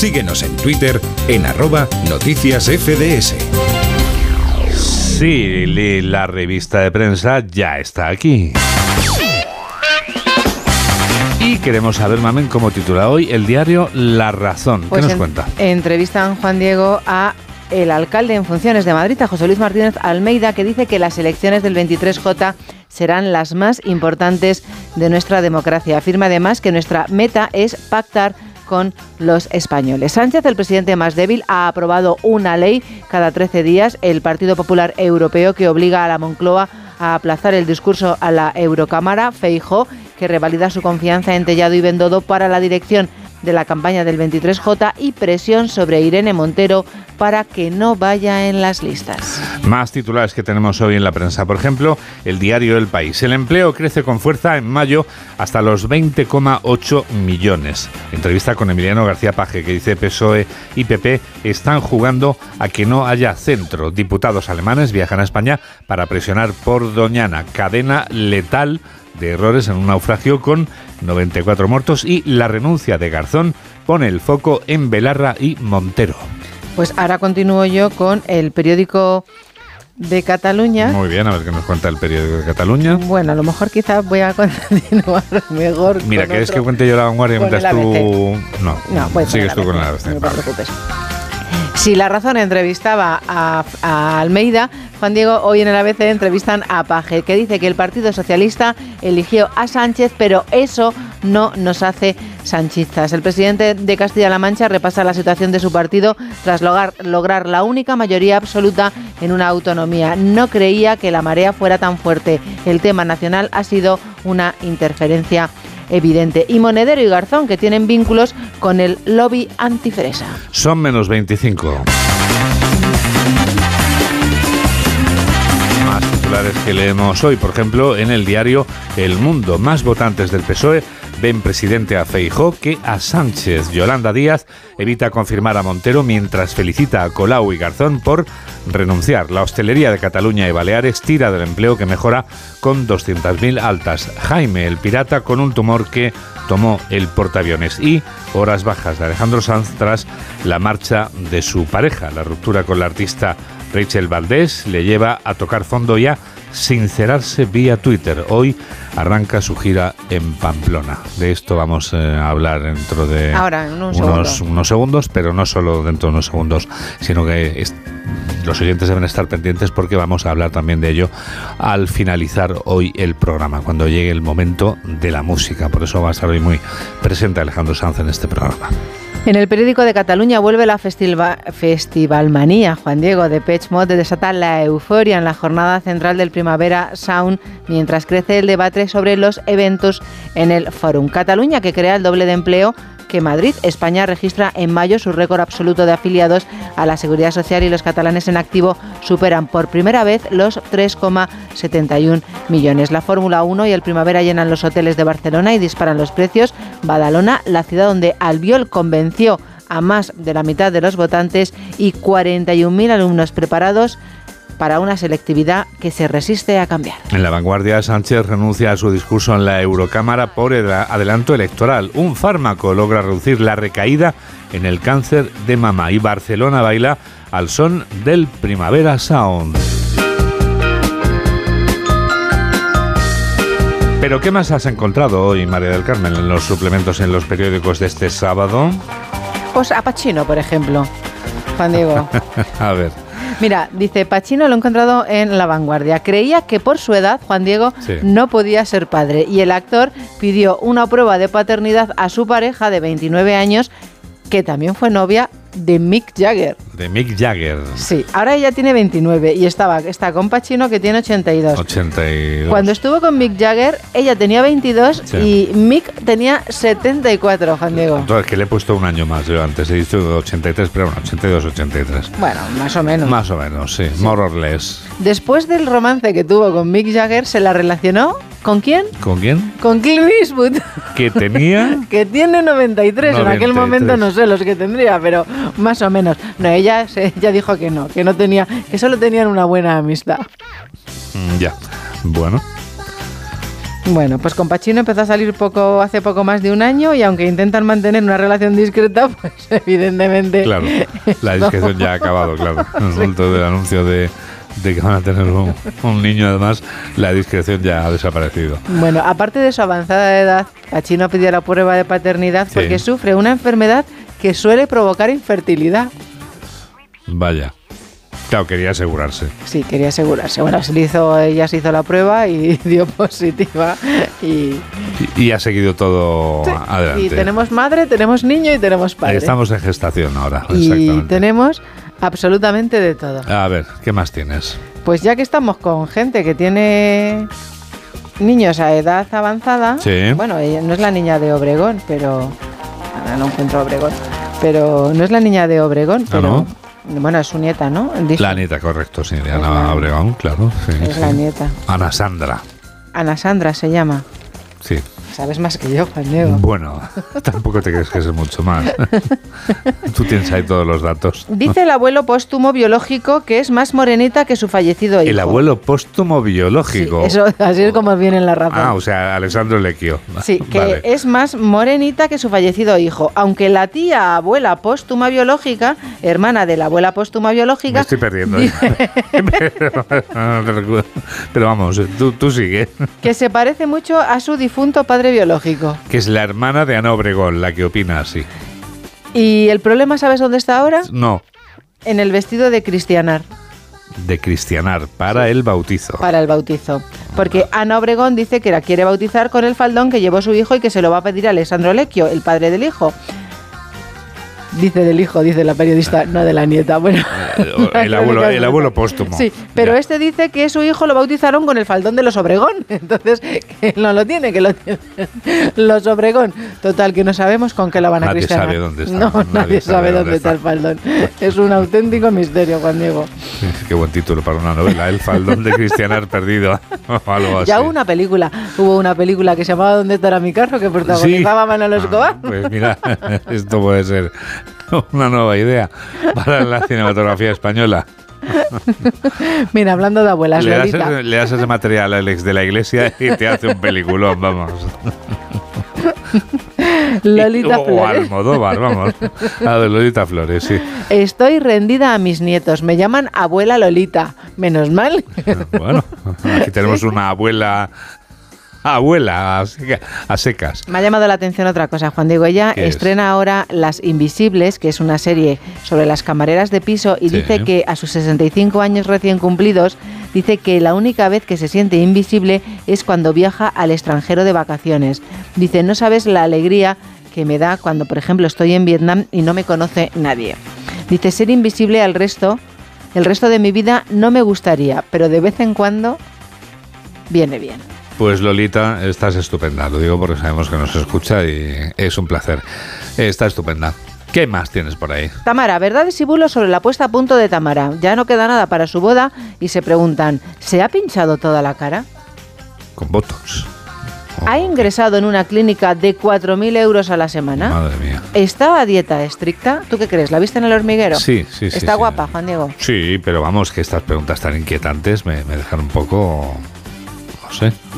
Síguenos en Twitter en arroba noticias FDS. Sí, la revista de prensa ya está aquí. Y queremos saber, Mamen, cómo titula hoy el diario La Razón. ¿Qué Pues nos en- cuenta? Entrevistan Juan Diego a el alcalde en funciones de Madrid, a José Luis Martínez Almeida, que dice que las elecciones del 23J serán las más importantes de nuestra democracia. Afirma además que nuestra meta es pactar con los españoles. Sánchez, el presidente más débil, ha aprobado una ley cada 13 días, el Partido Popular Europeo, que obliga a la Moncloa a aplazar el discurso a la Eurocámara, Feijó, que revalida su confianza en Tellado y Bendodo para la dirección de la campaña del 23J y presión sobre Irene Montero para que no vaya en las listas. Más titulares que tenemos hoy en la prensa. Por ejemplo, el diario El País. El empleo crece con fuerza en mayo hasta los 20,8 millones. Entrevista con Emiliano García Paje, que dice PSOE y PP están jugando a que no haya centro. Diputados alemanes viajan a España para presionar por Doñana. Cadena letal de errores en un naufragio con 94 muertos y la renuncia de Garzón pone el foco en Belarra y Montero. Pues ahora continúo yo con el periódico de Cataluña. Muy bien, a ver qué nos cuenta el periódico de Cataluña. Bueno, a lo mejor quizás voy a continuar mejor. Mira, ¿quieres que cuente yo la vanguardia mientras tú...? No, sigues tú con la ABC. no te preocupes. Si la razón entrevistaba a, Almeida, Juan Diego hoy en el ABC entrevistan a Paje, que dice que el Partido Socialista eligió a Sánchez, pero eso no nos hace sanchistas. El presidente de Castilla-La Mancha repasa la situación de su partido tras lograr la única mayoría absoluta en una autonomía. No creía que la marea fuera tan fuerte. El tema nacional ha sido una interferencia evidente. Y Monedero y Garzón, que tienen vínculos con el lobby antifresa. Son menos 25. Más titulares que leemos hoy, por ejemplo, en el diario El Mundo. Más votantes del PSOE ven presidente a Feijó que a Sánchez. Yolanda Díaz evita confirmar a Montero mientras felicita a Colau y Garzón por renunciar. La hostelería de Cataluña y Baleares tira del empleo que mejora con 200.000 altas. Jaime, el pirata, con un tumor que tomó el portaaviones y horas bajas de Alejandro Sanz tras la marcha de su pareja. La ruptura con la artista Rachel Valdés le lleva a tocar fondo y a sincerarse vía Twitter. Hoy arranca su gira en Pamplona. De esto vamos eh, a hablar dentro de Ahora, en un unos, segundo. unos segundos, pero no solo dentro de unos segundos, sino que es- los oyentes deben estar pendientes porque vamos a hablar también de ello al finalizar hoy el programa, cuando llegue el momento de la música. Por eso va a estar hoy muy presente Alejandro Sanz en este programa. En el periódico de Cataluña vuelve la festiva- festivalmanía. Juan Diego de Pech Mod desata la euforia en la jornada central del Primavera Sound mientras crece el debate sobre los eventos en el Forum. Cataluña que crea el doble de empleo que Madrid. España registra en mayo su récord absoluto de afiliados a la Seguridad Social y los catalanes en activo superan por primera vez los 3,71 millones. La Fórmula 1 y el Primavera llenan los hoteles de Barcelona y disparan los precios. Badalona, la ciudad donde Albiol convenció a más de la mitad de los votantes y 41.000 alumnos preparados para una selectividad que se resiste a cambiar. En la vanguardia, Sánchez renuncia a su discurso en la Eurocámara por el adelanto electoral. Un fármaco logra reducir la recaída en el cáncer de mama y Barcelona baila al son del Primavera Sound. Pero ¿qué más has encontrado hoy, María del Carmen, en los suplementos en los periódicos de este sábado? Pues a Pacino, por ejemplo. Juan Diego. a ver. Mira, dice Pacino lo he encontrado en La Vanguardia. Creía que por su edad Juan Diego Sí. no podía ser padre y el actor pidió una prueba de paternidad a su pareja de 29 años que también fue novia de Mick Jagger. De Mick Jagger. Sí, ahora ella tiene 29 y estaba, está con Pacino que tiene 82. 82. Cuando estuvo con Mick Jagger, ella tenía 22 Sí. y Mick tenía 74, Juan Diego. Entonces, que le he puesto un año más yo antes. He dicho 83, pero bueno, 82, 83. Bueno, más o menos. Más o menos, sí. More or less. Después del romance que tuvo con Mick Jagger, se la relacionó ¿con quién? ¿Con quién? Con Clint Eastwood, Que tenía... que tiene 93. En aquel 93. momento no sé los que tendría, pero más o menos. No, ella, ella dijo que no, que no tenía, que solo tenían una buena amistad. Mm, ya. Bueno. Bueno, pues con Pacino empezó a salir poco, hace poco más de un año y aunque intentan mantener una relación discreta, pues evidentemente. Claro. La discreción ya ha acabado, claro. En el momento del anuncio de, de que van a tener un, un niño, además, la discreción ya ha desaparecido. Bueno, aparte de su avanzada edad, Pacino pidió la prueba de paternidad Sí. porque sufre una enfermedad que suele provocar infertilidad. Vaya. Claro, quería asegurarse. Sí, quería asegurarse. Bueno, se hizo, ella se hizo la prueba y dio positiva. Y, Y, y ha seguido todo Sí, adelante. y tenemos madre, tenemos niño y tenemos padre. Estamos en gestación ahora, y tenemos absolutamente de todo. A ver, ¿qué más tienes? Pues ya que estamos con gente que tiene niños a edad avanzada, Sí. bueno, ella no es la niña de Obregón, pero ahora no encuentro Obregón, pero no es la niña de Obregón, Ah, pero ¿no? Bueno, es su nieta, ¿no? Dice- La nieta, correcto, sí, de Ana Obregón, claro. sí, es sí. la nieta. Ana Sandra, Ana Sandra se llama. sí. Sabes más que yo, Juan Diego. Bueno, tampoco te crees que es mucho más. Tú tienes ahí todos los datos. Dice el abuelo póstumo biológico que es más morenita que su fallecido hijo. El abuelo póstumo biológico. Eso, así es como viene en la razón. Ah, o sea, Alessandro Lecchio. Sí, que Vale. es más morenita que su fallecido hijo. Aunque la tía abuela póstuma biológica, hermana de la abuela póstuma biológica. Me estoy perdiendo. pero, pero vamos, tú, tú sigue. Que se parece mucho a su difunto padre biológico. Que es la hermana de Ana Obregón, la que opina así. Y el problema, ¿sabes dónde está ahora? No, En el vestido de cristianar de cristianar para el bautizo. para el bautizo. Porque Ana Obregón dice que la quiere bautizar con el faldón que llevó su hijo y que se lo va a pedir a Alessandro Lecchio, el padre del hijo. Dice del hijo, dice la periodista, no de la nieta. Bueno, El abuelo, el abuelo póstumo. Sí, pero este dice que su hijo lo bautizaron con el faldón de los Obregón. Entonces, que no lo tiene, que lo tiene los Obregón. Total, que no sabemos con qué lo van a Nadie cristianar. sabe dónde está, No, nadie nadie, sabe sabe dónde está. está. el faldón. Es un auténtico misterio, Juan Diego. Qué buen título para una novela, El faldón de cristianar perdido. o algo así. Ya hubo una película, hubo una película que se llamaba ¿Dónde estará mi carro? que protagonizaba Manolo Escobar. Pues mira, esto puede ser una nueva idea para la cinematografía española. Mira, hablando de abuelas, Le das, ese, le das ese material al ex de la iglesia y te hace un peliculón, vamos. Lolita o, o Flores. Almodóvar, vamos. A ver, Lolita Flores, sí. Estoy rendida a mis nietos. Me llaman abuela Lolita. Menos mal. Bueno, aquí tenemos una abuela. Abuela a, seca- a secas. Me ha llamado la atención otra cosa, Juan Diego. Ella estrena ahora Las Invisibles, que es una serie sobre las camareras de piso, y Sí. dice que a sus 65 años recién cumplidos, dice que la única vez que se siente invisible es cuando viaja al extranjero de vacaciones. Dice, no sabes la alegría que me da cuando, por ejemplo, estoy en Vietnam y no me conoce nadie. Dice, ser invisible al resto, el resto de mi vida no me gustaría, pero de vez en cuando viene bien. Pues Lolita, estás estupenda. Lo digo porque sabemos que nos escucha y es un placer. Está estupenda. ¿Qué más tienes por ahí? Tamara, verdades y bulos sobre la puesta a punto de Tamara. Ya no queda nada para su boda y se preguntan, ¿se ha pinchado toda la cara? Con Botox. ¿Ha ingresado en una clínica de 4.000 euros a la semana? Madre mía. ¿Está a dieta estricta? ¿Tú qué crees? ¿La viste en el hormiguero? Sí, sí, sí. Está sí. guapa, Juan Diego. Sí, pero vamos, que estas preguntas tan inquietantes me, me dejan un poco.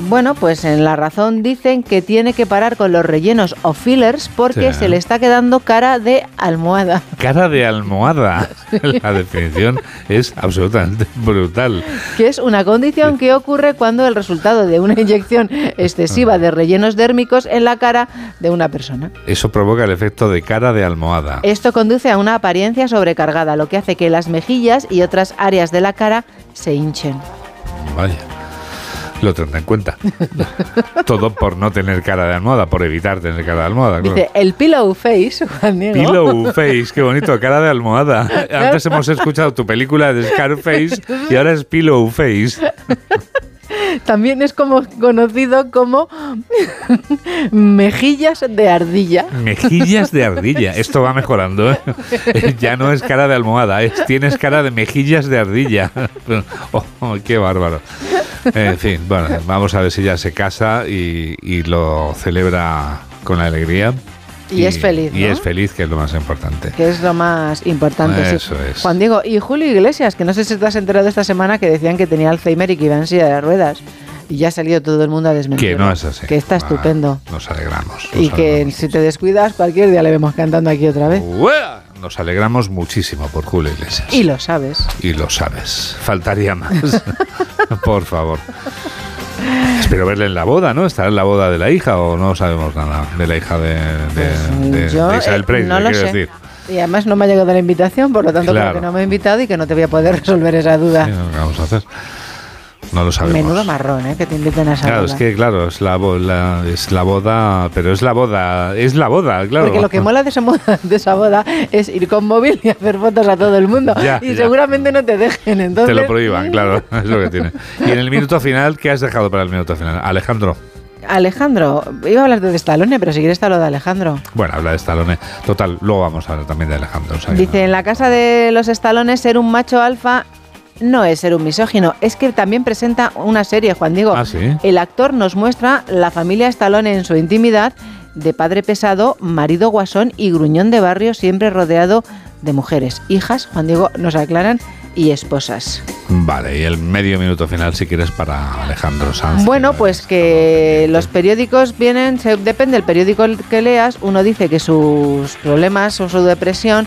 Bueno, pues en La Razón dicen que tiene que parar con los rellenos o fillers porque Sí. se le está quedando cara de almohada. Cara de almohada. La definición es absolutamente brutal. que es una condición que ocurre cuando el resultado de una inyección excesiva de rellenos dérmicos en la cara de una persona. Eso provoca el efecto de cara de almohada. Esto conduce a una apariencia sobrecargada, lo que hace que las mejillas y otras áreas de la cara se hinchen. Vaya. Lo tendré en cuenta. Todo por no tener cara de almohada, por evitar tener cara de almohada. claro. Dice, el pillow face, Juan Diego. Pillow face, qué bonito, cara de almohada. Antes hemos escuchado tu película de Scarface y ahora es Pillow face. También es como conocido como mejillas de ardilla. Mejillas de ardilla. Esto va mejorando. ¿eh? Ya no es cara de almohada, es, tienes cara de mejillas de ardilla. Oh, qué bárbaro. En fin, bueno, vamos a ver si ya se casa y, y lo celebra con alegría. Y es feliz, Y es feliz, que es lo más importante. Que es lo más importante. sí. Eso es. Juan Diego, y Julio Iglesias, que no sé si te has enterado esta semana que decían que tenía Alzheimer y que iba en silla de ruedas. Y ya ha salido todo el mundo a desmentirlo. Que no es así. Que está estupendo. Nos alegramos. y que si te descuidas, cualquier día le vemos cantando aquí otra vez. ¡Uea! Nos alegramos muchísimo por Julio Iglesias. Y lo sabes. Y lo sabes. Faltaría más. por favor. Espero verle en la boda, ¿no? ¿Estará en la boda de la hija o no sabemos nada de la hija de, de, de- Yo de Isabel eh, Preis? no ¿qué lo sé. decir? Y además no me ha llegado la invitación, por lo tanto Claro. creo que no me ha invitado y que no te voy a poder resolver esa duda. ¿Qué vamos a hacer? No lo sabemos. Menudo marrón, ¿eh? Que te inviten a esa Claro, boda. es que claro, es la, la- es la boda, pero es la boda, es la boda, claro. Porque lo que mola de esa, moda, de esa boda es ir con móvil y hacer fotos a todo el mundo. Ya, y ya. seguramente no te dejen. Entonces, Te lo prohíban, claro, es lo que tiene. Y en el minuto final, ¿qué has dejado para el minuto final? Alejandro. Alejandro, iba a hablar de Stallone, pero si quieres está lo de Alejandro. Bueno, habla de Stallone. Total, luego vamos a hablar también de Alejandro. o sea Dice, en la casa de los estalones ser un macho alfa no es ser un misógino, es que también presenta una serie, Juan Diego. Ah, sí. El actor nos muestra la familia Stallone en su intimidad, de padre pesado, marido guasón y gruñón de barrio, siempre rodeado de mujeres, hijas, Juan Diego nos aclaran, y esposas. Vale, y el medio minuto final, si quieres, para Alejandro Sanz. Bueno, pues que los periódicos vienen, se- depende del periódico que leas, uno dice que sus problemas o su depresión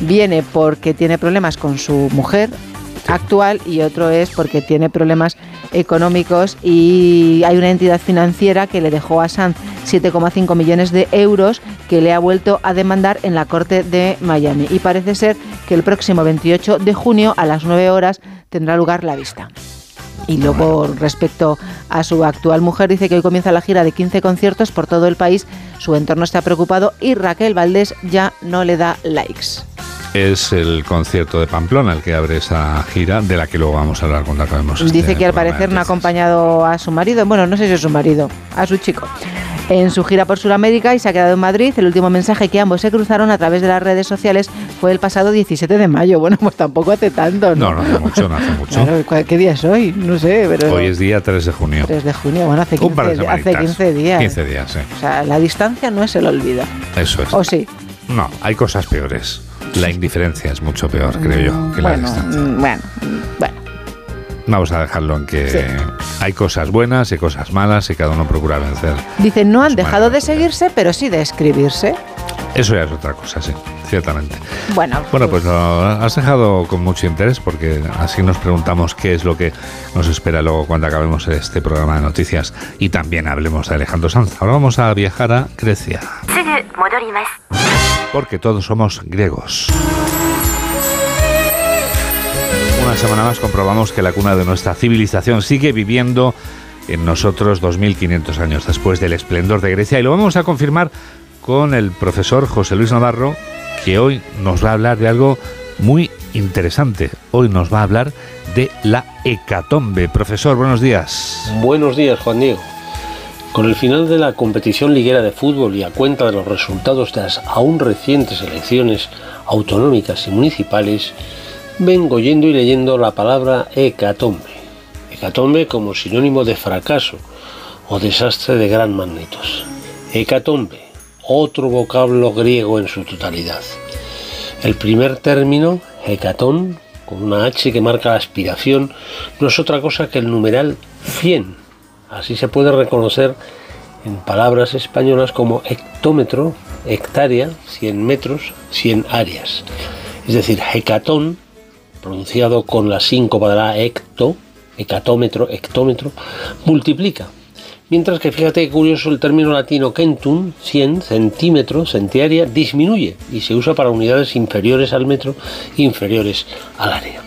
viene porque tiene problemas con su mujer actual y otro es porque tiene problemas económicos y hay una entidad financiera que le dejó a Sanz 7,5 millones de euros que le ha vuelto a demandar en la corte de Miami y parece ser que el próximo 28 de junio a las 9 horas tendrá lugar la vista. Y luego, respecto a su actual mujer, dice que hoy comienza la gira de 15 conciertos por todo el país. Su entorno está preocupado y Raquel Valdés ya no le da likes. Es el concierto de Pamplona el que abre esa gira, de la que luego vamos a hablar cuando acabemos. este Dice que al parecer no ha acompañado a su marido, bueno, no sé si es su marido, a su chico, en su gira por Sudamérica y se ha quedado en Madrid. El último mensaje que ambos se cruzaron a través de las redes sociales fue el pasado 17 de mayo. Bueno, pues tampoco hace tanto, ¿no? No, no hace mucho, no hace mucho. Claro, ¿cuál- ¿qué día es hoy? No sé, pero... Hoy es día 3 de junio. 3 de junio, bueno, hace Un par de 15, hace semanitas. 15 días. 15 días, sí. O sea, la distancia no es el olvido. Eso es. ¿O sí? No, hay cosas peores. La indiferencia es mucho peor, creo yo, que la distancia. mm, bueno, mm, bueno. Vamos a dejarlo en que Sí. Hay cosas buenas y cosas malas y cada uno procura vencer. Dice, no han dejado de seguirse, pero sí de escribirse. Eso ya es otra cosa, sí, ciertamente. Bueno, Bueno, pues lo has dejado con mucho interés porque así nos preguntamos qué es lo que nos espera luego cuando acabemos este programa de noticias y también hablemos de Alejandro Sanz. Ahora vamos a viajar a Grecia, porque todos somos griegos. Una semana más comprobamos que la cuna de nuestra civilización sigue viviendo en nosotros 2500 años después del esplendor de Grecia y lo vamos a confirmar con el profesor José Luis Navarro que hoy nos va a hablar de algo muy interesante. Hoy nos va a hablar de la hecatombe. Profesor, buenos días. Buenos días, Juan Diego. Con el final de la competición liguera de fútbol y a cuenta de los resultados de las aún recientes elecciones autonómicas y municipales, vengo yendo y leyendo la palabra hecatombe. Hecatombe como sinónimo de fracaso o desastre de gran magnitud. Hecatombe, otro vocablo griego en su totalidad. El primer término, hecatón, con una H que marca la aspiración, no es otra cosa que el numeral 100. Así se puede reconocer en palabras españolas como hectómetro, hectárea, 100 metros, 100 áreas. Es decir, hecatón, pronunciado con la síncopa de la hecto, hecatómetro, hectómetro, multiplica. Mientras que fíjate qué curioso el término latino centum, 100, centímetro, centiaria, disminuye y se usa para unidades inferiores al metro, inferiores al área.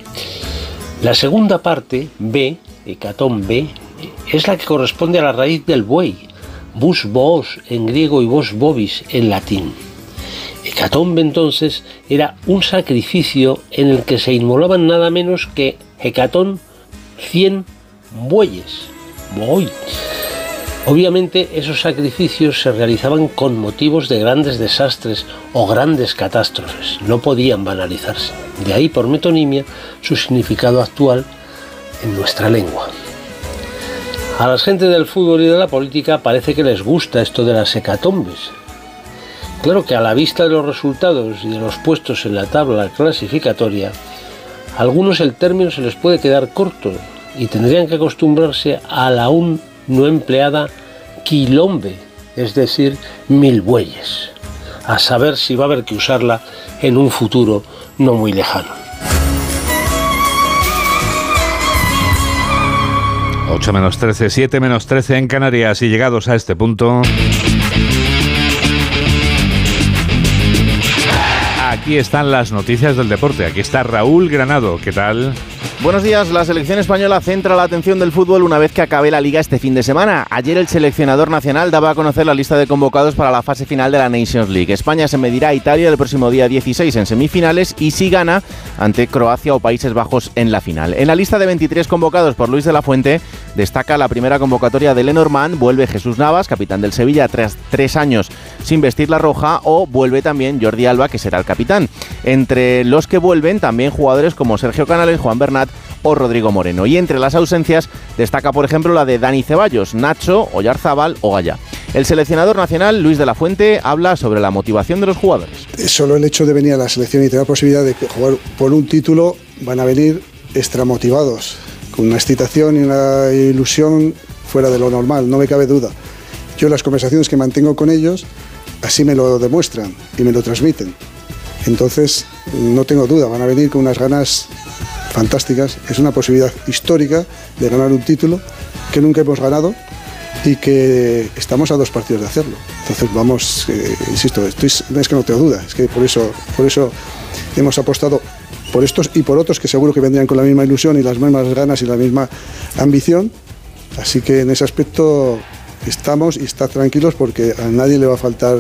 La segunda parte, B, hecatón B, es la que corresponde a la raíz del buey, bus boos en griego y vos bobis en latín. Hecatombe entonces era un sacrificio en el que se inmolaban nada menos que hecatón 100 bueyes. Buey. Obviamente esos sacrificios se realizaban con motivos de grandes desastres o grandes catástrofes, no podían banalizarse. De ahí por metonimia su significado actual en nuestra lengua. A las gentes del fútbol y de la política parece que les gusta esto de las hecatombes. Claro que a la vista de los resultados y de los puestos en la tabla clasificatoria, a algunos el término se les puede quedar corto y tendrían que acostumbrarse a la aún no empleada quilombe, es decir, mil bueyes, a saber si va a haber que usarla en un futuro no muy lejano. 8 menos 13, 7 menos 13 en Canarias y llegados a este punto... Aquí están las noticias del deporte. Aquí está Raúl Granado. ¿Qué tal? Buenos días. La selección española centra la atención del fútbol una vez que acabe la liga este fin de semana. Ayer el seleccionador nacional daba a conocer la lista de convocados para la fase final de la Nations League. España se medirá a Italia el próximo día 16 en semifinales y si gana ante Croacia o Países Bajos en la final. En la lista de 23 convocados por Luis de la Fuente destaca la primera convocatoria de Lenormand, vuelve Jesús Navas, capitán del Sevilla tras tres años sin vestir la roja, o vuelve también Jordi Alba, que será el capitán. Entre los que vuelven también jugadores como Sergio Canales, Juan Bernat o Rodrigo Moreno. Y entre las ausencias destaca, por ejemplo, la de Dani Ceballos, Nacho, Oyarzábal o Gaya. El seleccionador nacional, Luis de la Fuente, habla sobre la motivación de los jugadores. Solo el hecho de venir a la selección y tener la posibilidad de jugar por un título, van a venir extramotivados, con una excitación y una ilusión fuera de lo normal, no me cabe duda. Yo las conversaciones que mantengo con ellos, así me lo demuestran y me lo transmiten. Entonces, no tengo duda, van a venir con unas ganas fantásticas. Es una posibilidad histórica de ganar un título que nunca hemos ganado y que estamos a dos partidos de hacerlo. Entonces vamos, eh, insisto, estoy, es que no tengo duda, es que por eso, por eso hemos apostado por estos y por otros que seguro que vendrían con la misma ilusión y las mismas ganas y la misma ambición. Así que en ese aspecto estamos y está tranquilos porque a nadie le va a faltar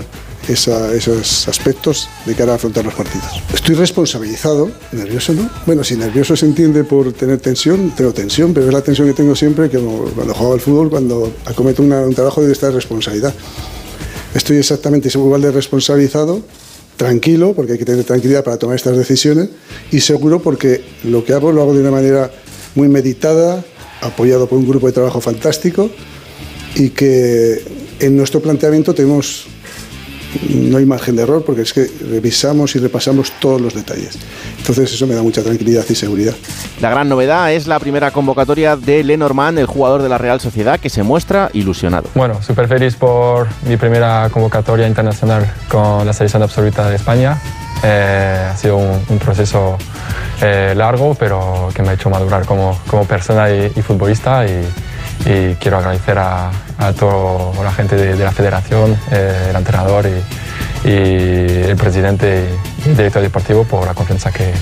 esa, esos aspectos de cara a afrontar los partidos. Estoy responsabilizado, nervioso no. Bueno, si nervioso se entiende por tener tensión, tengo tensión, pero es la tensión que tengo siempre que cuando juego al fútbol, cuando acometo una, un trabajo de esta responsabilidad. Estoy exactamente igual de responsabilizado, tranquilo, porque hay que tener tranquilidad para tomar estas decisiones, y seguro porque lo que hago lo hago de una manera muy meditada, apoyado por un grupo de trabajo fantástico, y que en nuestro planteamiento tenemos no hay margen de error porque es que revisamos y repasamos todos los detalles. Entonces eso me da mucha tranquilidad y seguridad. La gran novedad es la primera convocatoria de Lenormand, el jugador de la Real Sociedad, que se muestra ilusionado. Bueno, súper feliz por mi primera convocatoria internacional con la selección absoluta de España. Eh, ha sido un, proceso eh, largo, pero que me ha hecho madurar como, como persona y, futbolista y, quiero agradecer a, toda la gente de, la federación, eh, el entrenador y, y, el presidente y el director deportivo por la confianza que,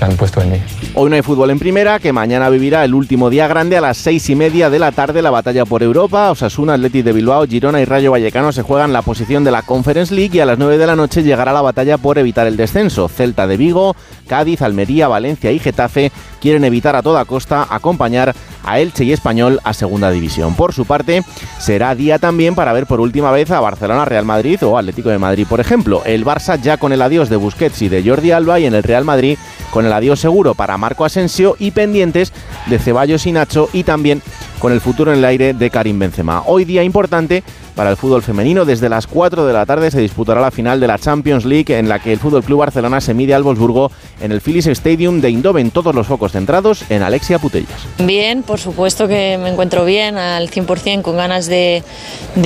han puesto en mí. Hoy no hay fútbol en primera, que mañana vivirá el último día grande a las seis y media de la tarde la batalla por Europa. Osasuna, Athletic de Bilbao, Girona y Rayo Vallecano se juegan la posición de la Conference League y a las 9 de la noche llegará la batalla por evitar el descenso. Celta de Vigo, Cádiz, Almería, Valencia y Getafe quieren evitar a toda costa acompañar a Elche y Español a Segunda División. Por su parte, será día también para ver por última vez a Barcelona, Real Madrid o Atlético de Madrid, por ejemplo. El Barça ya con el adiós de Busquets y de Jordi Alba y en el Real Madrid con el adiós seguro para Marco Asensio y pendientes de Ceballos y Nacho y también con el futuro en el aire de Karim Benzema. Hoy día importante para el fútbol femenino. Desde las 4 de la tarde se disputará la final de la Champions League en la que el Fútbol Club Barcelona se mide al Wolfsburgo en el Philips Stadium de Indoven. Todos los focos centrados en Alexia Putellas. Bien, por supuesto que me encuentro bien, al 100%, con ganas de,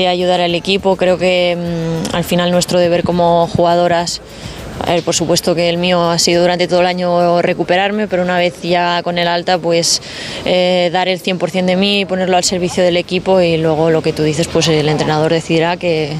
ayudar al equipo. Creo que mm, al final nuestro deber como jugadoras por supuesto que el mío ha sido durante todo el año recuperarme, pero una vez ya con el alta, pues eh, dar el 100% de mí, ponerlo al servicio del equipo y luego lo que tú dices, pues el entrenador decidirá que,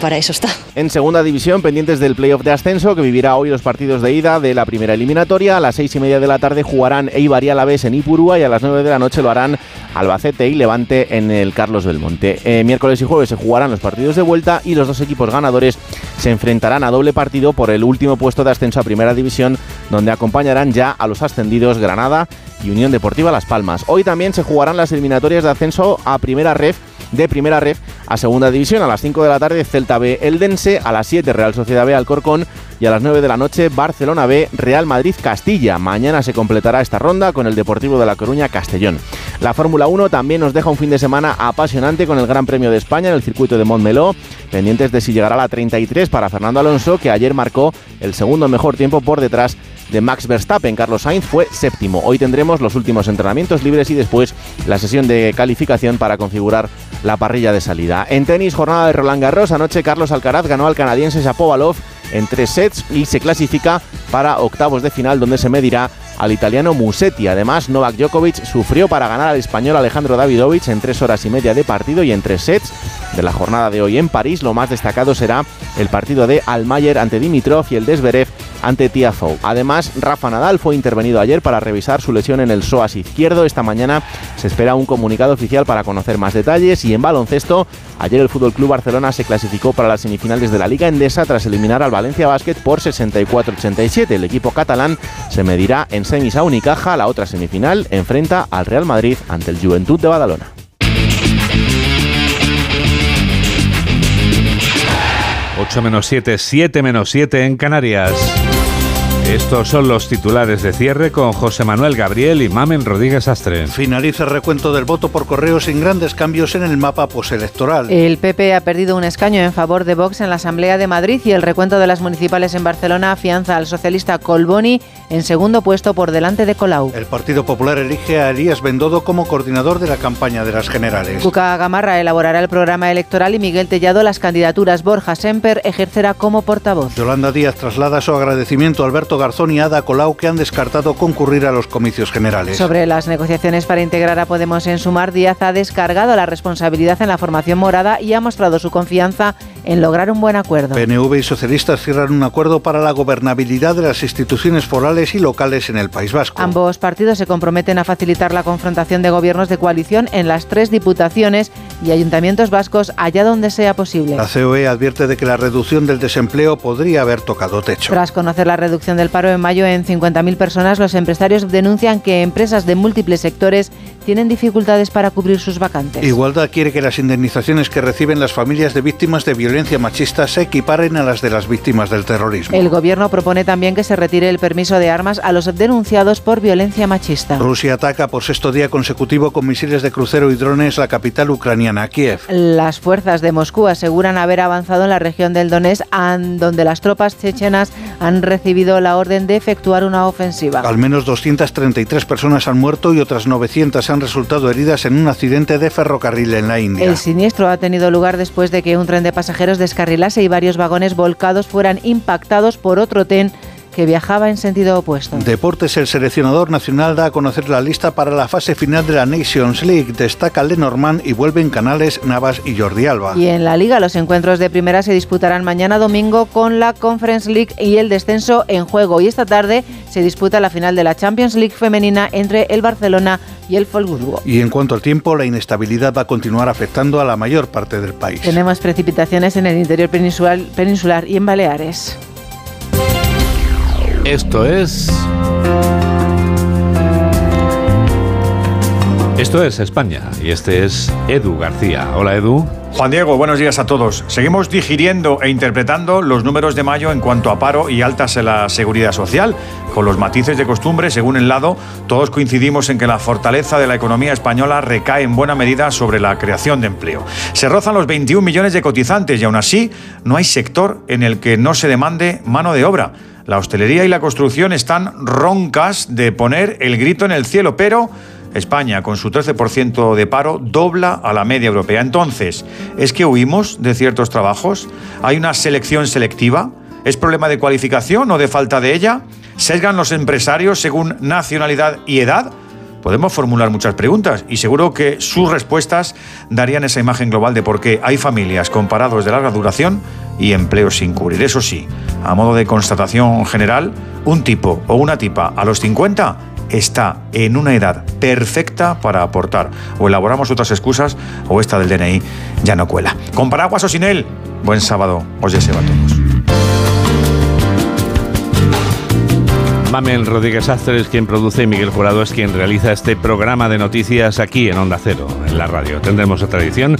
para eso está. En segunda división, pendientes del playoff de ascenso, que vivirá hoy los partidos de ida de la primera eliminatoria. A las seis y media de la tarde jugarán Eibar y Alavés en Ipurúa y a las nueve de la noche lo harán Albacete y Levante en el Carlos Belmonte. Eh, miércoles y jueves se jugarán los partidos de vuelta y los dos equipos ganadores se enfrentarán a doble partido por el último puesto de ascenso a Primera División, donde acompañarán ya a los ascendidos Granada y Unión Deportiva Las Palmas. Hoy también se jugarán las eliminatorias de ascenso a Primera Ref de Primera Ref a Segunda División. A las 5 de la tarde Celta B Eldense, a las 7 Real Sociedad B Alcorcón y a las 9 de la noche Barcelona B Real Madrid Castilla. Mañana se completará esta ronda con el Deportivo de La Coruña Castellón. La Fórmula 1 también nos deja un fin de semana apasionante con el Gran Premio de España en el circuito de Montmeló, pendientes de si llegará la 33 para Fernando Alonso, que ayer marcó el segundo mejor tiempo por detrás de Max Verstappen. Carlos Sainz fue séptimo. Hoy tendremos los últimos entrenamientos libres y después la sesión de calificación para configurar la parrilla de salida. En tenis, jornada de Roland Garros, anoche Carlos Alcaraz ganó al canadiense Shapovalov en tres sets y se clasifica para octavos de final donde se medirá al italiano Musetti. Además, Novak Djokovic sufrió para ganar al español Alejandro Davidovich en tres horas y media de partido y en tres sets de la jornada de hoy en París. Lo más destacado será el partido de Almayer ante Dimitrov y el de Zverev ante Tiafoe. Además, Rafa Nadal fue intervenido ayer para revisar su lesión en el psoas izquierdo. Esta mañana se espera un comunicado oficial para conocer más detalles y en baloncesto, ayer el Fútbol Club Barcelona se clasificó para las semifinales de la Liga Endesa tras eliminar al Valencia Basket por 64-87. El equipo catalán se medirá en semis a Unicaja, la otra semifinal enfrenta al Real Madrid ante el Juventud de Badalona. 8 menos 7, 7 menos 7 en Canarias. Estos son los titulares de cierre con José Manuel Gabriel y Mamen Rodríguez Astre. Finaliza el recuento del voto por correo sin grandes cambios en el mapa postelectoral. El PP ha perdido un escaño en favor de Vox en la Asamblea de Madrid y el recuento de las municipales en Barcelona afianza al socialista Colboni en segundo puesto por delante de Colau. El Partido Popular elige a Elías Bendodo como coordinador de la campaña de las generales. Cuca Gamarra elaborará el programa electoral y Miguel Tellado las candidaturas. Borja Semper ejercerá como portavoz. Yolanda Díaz traslada su agradecimiento a Alberto Garzón y Ada Colau que han descartado concurrir a los comicios generales. Sobre las negociaciones para integrar a Podemos en Sumar, Díaz ha descargado la responsabilidad en la formación morada y ha mostrado su confianza en lograr un buen acuerdo. PNV y socialistas cierran un acuerdo para la gobernabilidad de las instituciones forales y locales en el País Vasco. Ambos partidos se comprometen a facilitar la confrontación de gobiernos de coalición en las tres diputaciones y ayuntamientos vascos allá donde sea posible. La COE advierte de que la reducción del desempleo podría haber tocado techo. Tras conocer la reducción del paro en mayo en 50.000 personas, los empresarios denuncian que empresas de múltiples sectores tienen dificultades para cubrir sus vacantes. Igualdad quiere que las indemnizaciones que reciben las familias de víctimas de violencia machista se equiparen a las de las víctimas del terrorismo. El gobierno propone también que se retire el permiso de armas a los denunciados por violencia machista. Rusia ataca por sexto día consecutivo con misiles de crucero y drones la capital ucraniana, Kiev. Las fuerzas de Moscú aseguran haber avanzado en la región del Donetsk, donde las tropas chechenas han recibido la orden de efectuar una ofensiva. Al menos 233 personas han muerto y otras 900 han resultado heridas en un accidente de ferrocarril en la India. El siniestro ha tenido lugar después de que un tren de pasajeros descarrilase y varios vagones volcados fueran impactados por otro tren que viajaba en sentido opuesto. Deportes, el seleccionador nacional da a conocer la lista para la fase final de la Nations League. Destaca Lenormand y vuelven Canales, Navas y Jordi Alba. Y en la liga los encuentros de primera se disputarán mañana domingo con la Conference League y el descenso en juego. Y esta tarde se disputa la final de la Champions League femenina entre el Barcelona y el Folburgo. Y en cuanto al tiempo, la inestabilidad va a continuar afectando a la mayor parte del país. Tenemos precipitaciones en el interior peninsular, peninsular y en Baleares. Esto es... Esto es España y este es Edu García. Hola Edu. Juan Diego, buenos días a todos. Seguimos digiriendo e interpretando los números de mayo en cuanto a paro y altas en la seguridad social. Con los matices de costumbre, según el lado, todos coincidimos en que la fortaleza de la economía española recae en buena medida sobre la creación de empleo. Se rozan los 21 millones de cotizantes y aún así no hay sector en el que no se demande mano de obra. La hostelería y la construcción están roncas de poner el grito en el cielo, pero España, con su 13% de paro, dobla a la media europea. Entonces, ¿es que huimos de ciertos trabajos? ¿Hay una selección selectiva? ¿Es problema de cualificación o de falta de ella? ¿Sesgan los empresarios según nacionalidad y edad? Podemos formular muchas preguntas y seguro que sus respuestas darían esa imagen global de por qué hay familias con parados de larga duración y empleos sin cubrir. Eso sí, a modo de constatación general, un tipo o una tipa a los 50 está en una edad perfecta para aportar. O elaboramos otras excusas o esta del DNI ya no cuela. Con paraguas o sin él, buen sábado, os deseo a todos. Mamen Rodríguez Astres quien produce y Miguel Jurado es quien realiza este programa de noticias aquí en Onda Cero, en la radio. Tendremos otra edición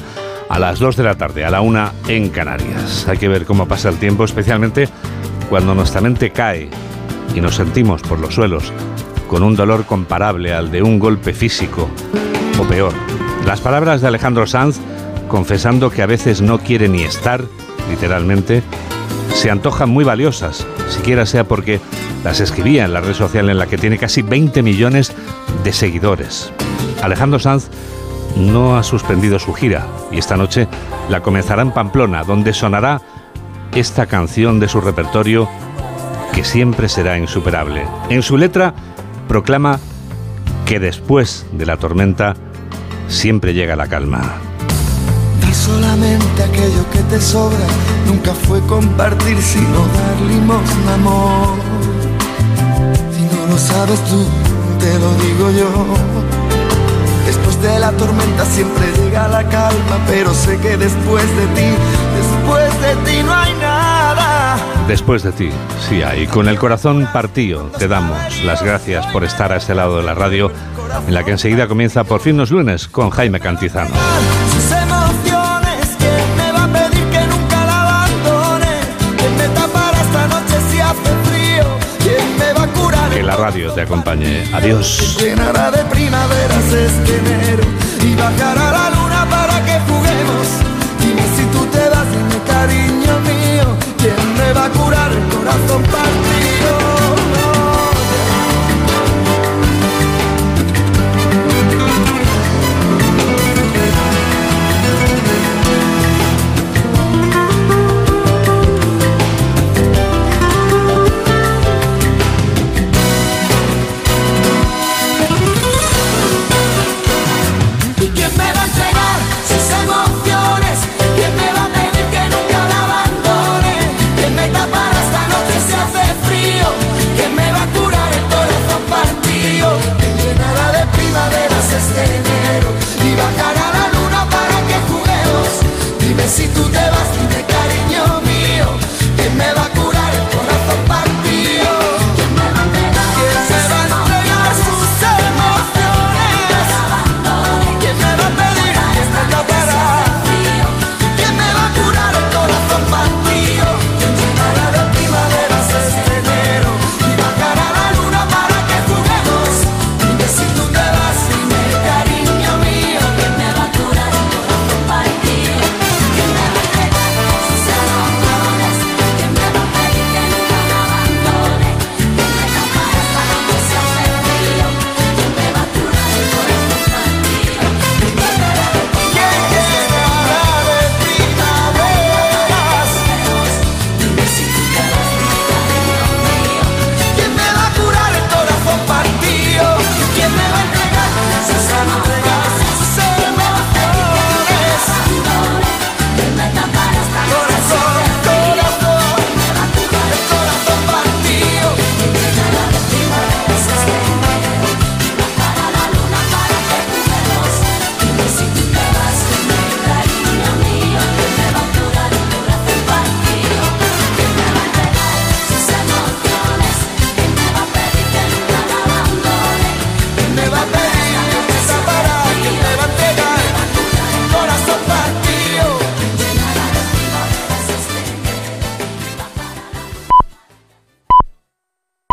a las 2 de la tarde, a la 1 en Canarias. Hay que ver cómo pasa el tiempo, especialmente cuando nuestra mente cae y nos sentimos por los suelos con un dolor comparable al de un golpe físico o peor. Las palabras de Alejandro Sanz, confesando que a veces no quiere ni estar, literalmente, se antojan muy valiosas, siquiera sea porque las escribía en la red social en la que tiene casi 20 millones de seguidores. Alejandro Sanz no ha suspendido su gira y esta noche la comenzará en Pamplona, donde sonará esta canción de su repertorio que siempre será insuperable. En su letra proclama que después de la tormenta siempre llega la calma. Solamente aquello que te sobra nunca fue compartir sino dar limosna amor. Si no lo sabes tú, te lo digo yo. Después de la tormenta siempre llega la calma, pero sé que después de ti, después de ti no hay nada. Después de ti, sí hay. Con el corazón partido, te damos las gracias por estar a este lado de la radio, en la que enseguida comienza por fin los lunes con Jaime Cantizano. radio te acompañe. Adiós. Llenará de primaveras este enero y bajará la luna para que juguemos. Dime si tú te das, mi cariño mío, ¿quién me va a curar el corazón partido?